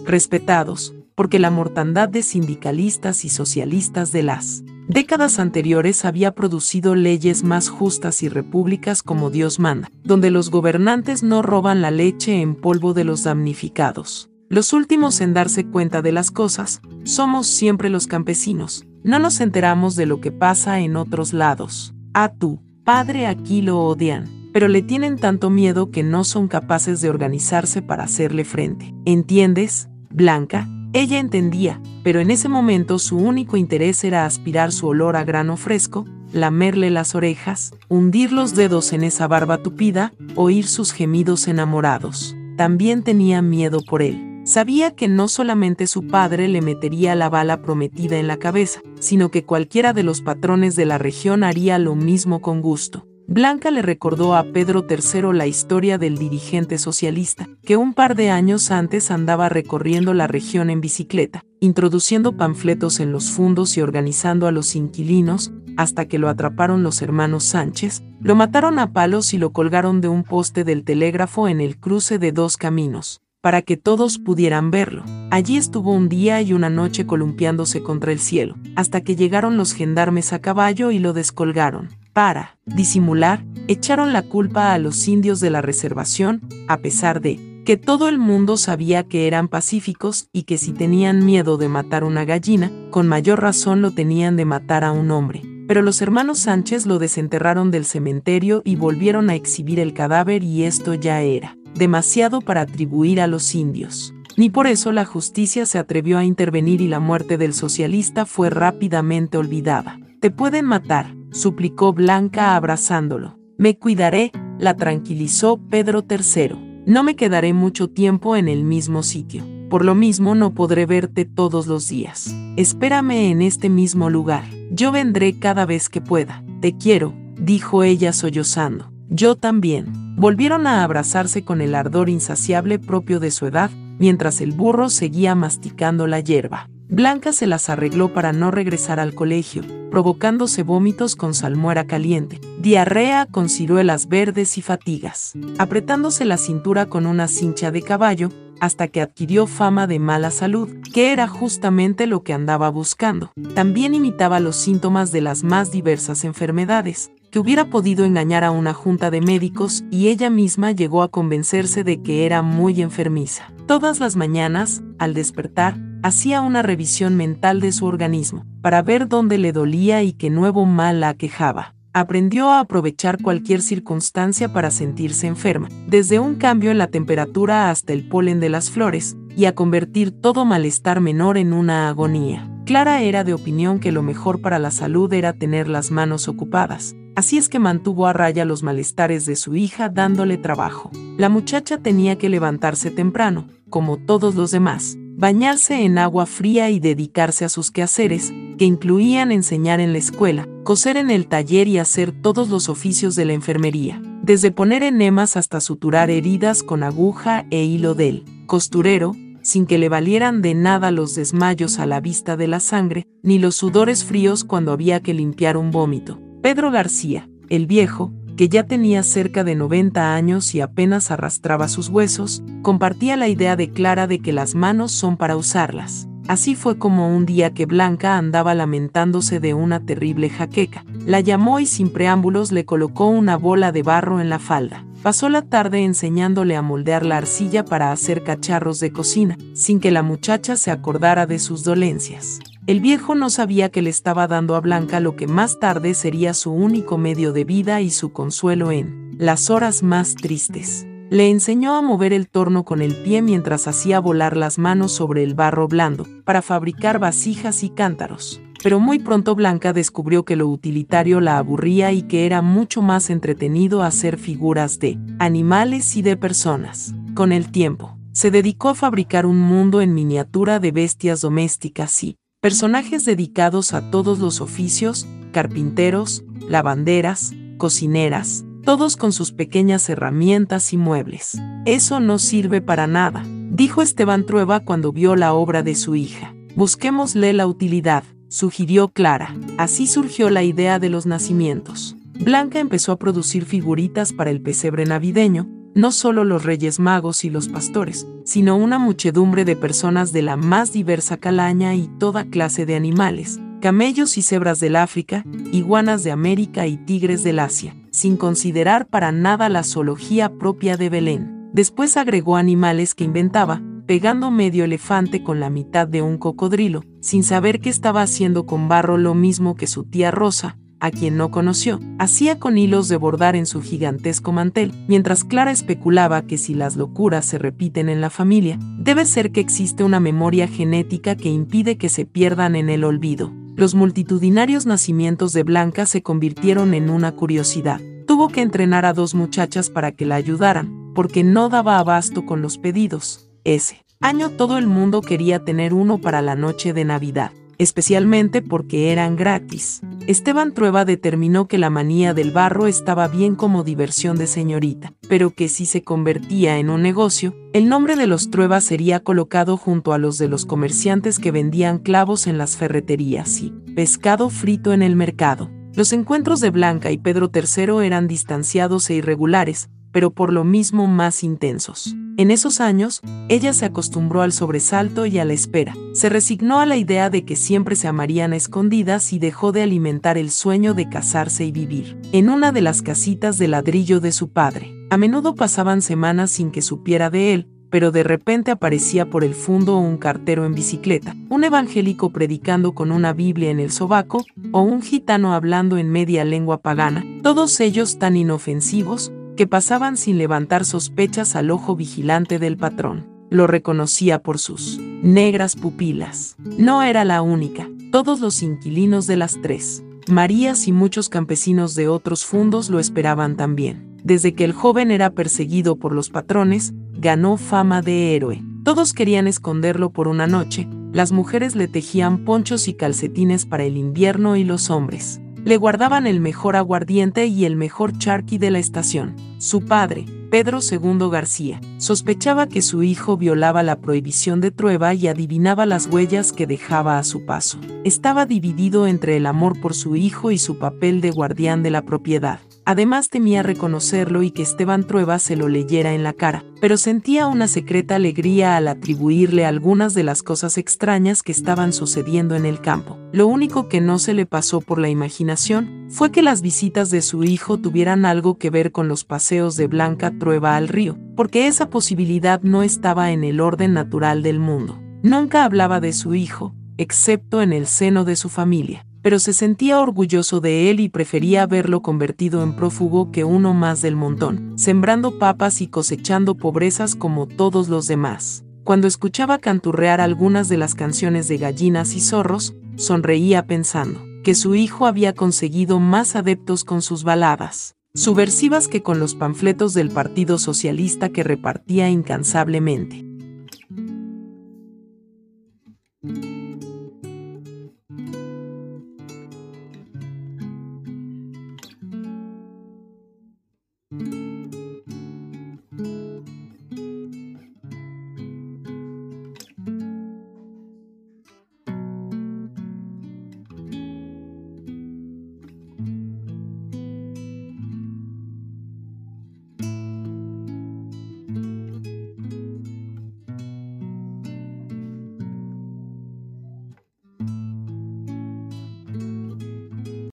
[SPEAKER 1] respetados, porque la mortandad de sindicalistas y socialistas de las décadas anteriores había producido leyes más justas y repúblicas como Dios manda, donde los gobernantes no roban la leche en polvo de los damnificados. Los últimos en darse cuenta de las cosas somos siempre los campesinos. No nos enteramos de lo que pasa en otros lados. A tu padre aquí lo odian, pero le tienen tanto miedo que no son capaces de organizarse para hacerle frente. ¿Entiendes, Blanca? Ella entendía, pero en ese momento su único interés era aspirar su olor a grano fresco, lamerle las orejas, hundir los dedos en esa barba tupida, oír sus gemidos enamorados. También tenía miedo por él. Sabía que no solamente su padre le metería la bala prometida en la cabeza, sino que cualquiera de los patrones de la región haría lo mismo con gusto. Blanca le recordó a Pedro III la historia del dirigente socialista, que un par de años antes andaba recorriendo la región en bicicleta, introduciendo panfletos en los fundos y organizando a los inquilinos, hasta que lo atraparon los hermanos Sánchez, lo mataron a palos y lo colgaron de un poste del telégrafo en el cruce de dos caminos, para que todos pudieran verlo. Allí estuvo un día y una noche columpiándose contra el cielo, hasta que llegaron los gendarmes a caballo y lo descolgaron. Para disimular, echaron la culpa a los indios de la reservación, a pesar de que todo el mundo sabía que eran pacíficos y que si tenían miedo de matar una gallina, con mayor razón lo tenían de matar a un hombre. Pero los hermanos Sánchez lo desenterraron del cementerio y volvieron a exhibir el cadáver y esto ya era demasiado para atribuir a los indios. Ni por eso la justicia se atrevió a intervenir y la muerte del socialista fue rápidamente olvidada. Te pueden matar, suplicó Blanca abrazándolo. Me cuidaré, la tranquilizó Pedro III. No me quedaré mucho tiempo en el mismo sitio. Por lo mismo no podré verte todos los días. Espérame en este mismo lugar. Yo vendré cada vez que pueda. Te quiero, dijo ella sollozando. Yo también. Volvieron a abrazarse con el ardor insaciable propio de su edad, mientras el burro seguía masticando la hierba. Blanca se las arregló para no regresar al colegio, provocándose vómitos con salmuera caliente, diarrea con ciruelas verdes y fatigas, apretándose la cintura con una cincha de caballo, hasta que adquirió fama de mala salud, que era justamente lo que andaba buscando. También imitaba los síntomas de las más diversas enfermedades, que hubiera podido engañar a una junta de médicos y ella misma llegó a convencerse de que era muy enfermiza. Todas las mañanas, al despertar, hacía una revisión mental de su organismo, para ver dónde le dolía y qué nuevo mal la aquejaba. Aprendió a aprovechar cualquier circunstancia para sentirse enferma, desde un cambio en la temperatura hasta el polen de las flores, y a convertir todo malestar menor en una agonía. Clara era de opinión que lo mejor para la salud era tener las manos ocupadas, así es que mantuvo a raya los malestares de su hija dándole trabajo. La muchacha tenía que levantarse temprano, como todos los demás, bañarse en agua fría y dedicarse a sus quehaceres, que incluían enseñar en la escuela, coser en el taller y hacer todos los oficios de la enfermería, desde poner enemas hasta suturar heridas con aguja e hilo del costurero, sin que le valieran de nada los desmayos a la vista de la sangre, ni los sudores fríos cuando había que limpiar un vómito. Pedro García, el viejo, que ya tenía cerca de 90 años y apenas arrastraba sus huesos, compartía la idea de Clara de que las manos son para usarlas. Así fue como un día que Blanca andaba lamentándose de una terrible jaqueca. La llamó y sin preámbulos le colocó una bola de barro en la falda. Pasó la tarde enseñándole a moldear la arcilla para hacer cacharros de cocina, sin que la muchacha se acordara de sus dolencias. El viejo no sabía que le estaba dando a Blanca lo que más tarde sería su único medio de vida y su consuelo en las horas más tristes. Le enseñó a mover el torno con el pie mientras hacía volar las manos sobre el barro blando, para fabricar vasijas y cántaros. Pero muy pronto Blanca descubrió que lo utilitario la aburría y que era mucho más entretenido hacer figuras de animales y de personas. Con el tiempo, se dedicó a fabricar un mundo en miniatura de bestias domésticas y personajes dedicados a todos los oficios, carpinteros, lavanderas, cocineras, todos con sus pequeñas herramientas y muebles. Eso no sirve para nada, dijo Esteban Trueba cuando vio la obra de su hija. Busquémosle la utilidad, sugirió Clara. Así surgió la idea de los nacimientos. Blanca empezó a producir figuritas para el pesebre navideño, no solo los reyes magos y los pastores, sino una muchedumbre de personas de la más diversa calaña y toda clase de animales, camellos y cebras del África, iguanas de América y tigres del Asia, sin considerar para nada la zoología propia de Belén. Después agregó animales que inventaba, pegando medio elefante con la mitad de un cocodrilo, sin saber que estaba haciendo con barro lo mismo que su tía Rosa, a quien no conoció, hacía con hilos de bordar en su gigantesco mantel, mientras Clara especulaba que si las locuras se repiten en la familia, debe ser que existe una memoria genética que impide que se pierdan en el olvido los multitudinarios nacimientos de Blanca se convirtieron en una curiosidad. Tuvo que entrenar a dos muchachas para que la ayudaran, porque no daba abasto con los pedidos. Ese año todo el mundo quería tener uno para la noche de Navidad especialmente porque eran gratis. Esteban Trueba determinó que la manía del barro estaba bien como diversión de señorita, pero que si se convertía en un negocio, el nombre de los Trueba sería colocado junto a los de los comerciantes que vendían clavos en las ferreterías y pescado frito en el mercado. Los encuentros de Blanca y Pedro III eran distanciados e irregulares, pero por lo mismo más intensos. En esos años, ella se acostumbró al sobresalto y a la espera. Se resignó a la idea de que siempre se amarían a escondidas y dejó de alimentar el sueño de casarse y vivir en una de las casitas de ladrillo de su padre. A menudo pasaban semanas sin que supiera de él, pero de repente aparecía por el fondo un cartero en bicicleta, un evangélico predicando con una Biblia en el sobaco, o un gitano hablando en media lengua pagana, todos ellos tan inofensivos, que pasaban sin levantar sospechas al ojo vigilante del patrón. Lo reconocía por sus negras pupilas. No era la única, todos los inquilinos de las tres. Marías y muchos campesinos de otros fundos lo esperaban también. Desde que el joven era perseguido por los patrones, ganó fama de héroe. Todos querían esconderlo por una noche, las mujeres le tejían ponchos y calcetines para el invierno y los hombres le guardaban el mejor aguardiente y el mejor charqui de la estación. Su padre, Pedro II García, sospechaba que su hijo violaba la prohibición de Trueba y adivinaba las huellas que dejaba a su paso. Estaba dividido entre el amor por su hijo y su papel de guardián de la propiedad. Además temía reconocerlo y que Esteban Trueba se lo leyera en la cara, pero sentía una secreta alegría al atribuirle algunas de las cosas extrañas que estaban sucediendo en el campo. Lo único que no se le pasó por la imaginación fue que las visitas de su hijo tuvieran algo que ver con los paseos de Blanca Trueba al río, porque esa posibilidad no estaba en el orden natural del mundo. Nunca hablaba de su hijo, excepto en el seno de su familia pero se sentía orgulloso de él y prefería verlo convertido en prófugo que uno más del montón, sembrando papas y cosechando pobrezas como todos los demás. Cuando escuchaba canturrear algunas de las canciones de gallinas y zorros, sonreía pensando que su hijo había conseguido más adeptos con sus baladas, subversivas que con los panfletos del Partido Socialista que repartía incansablemente.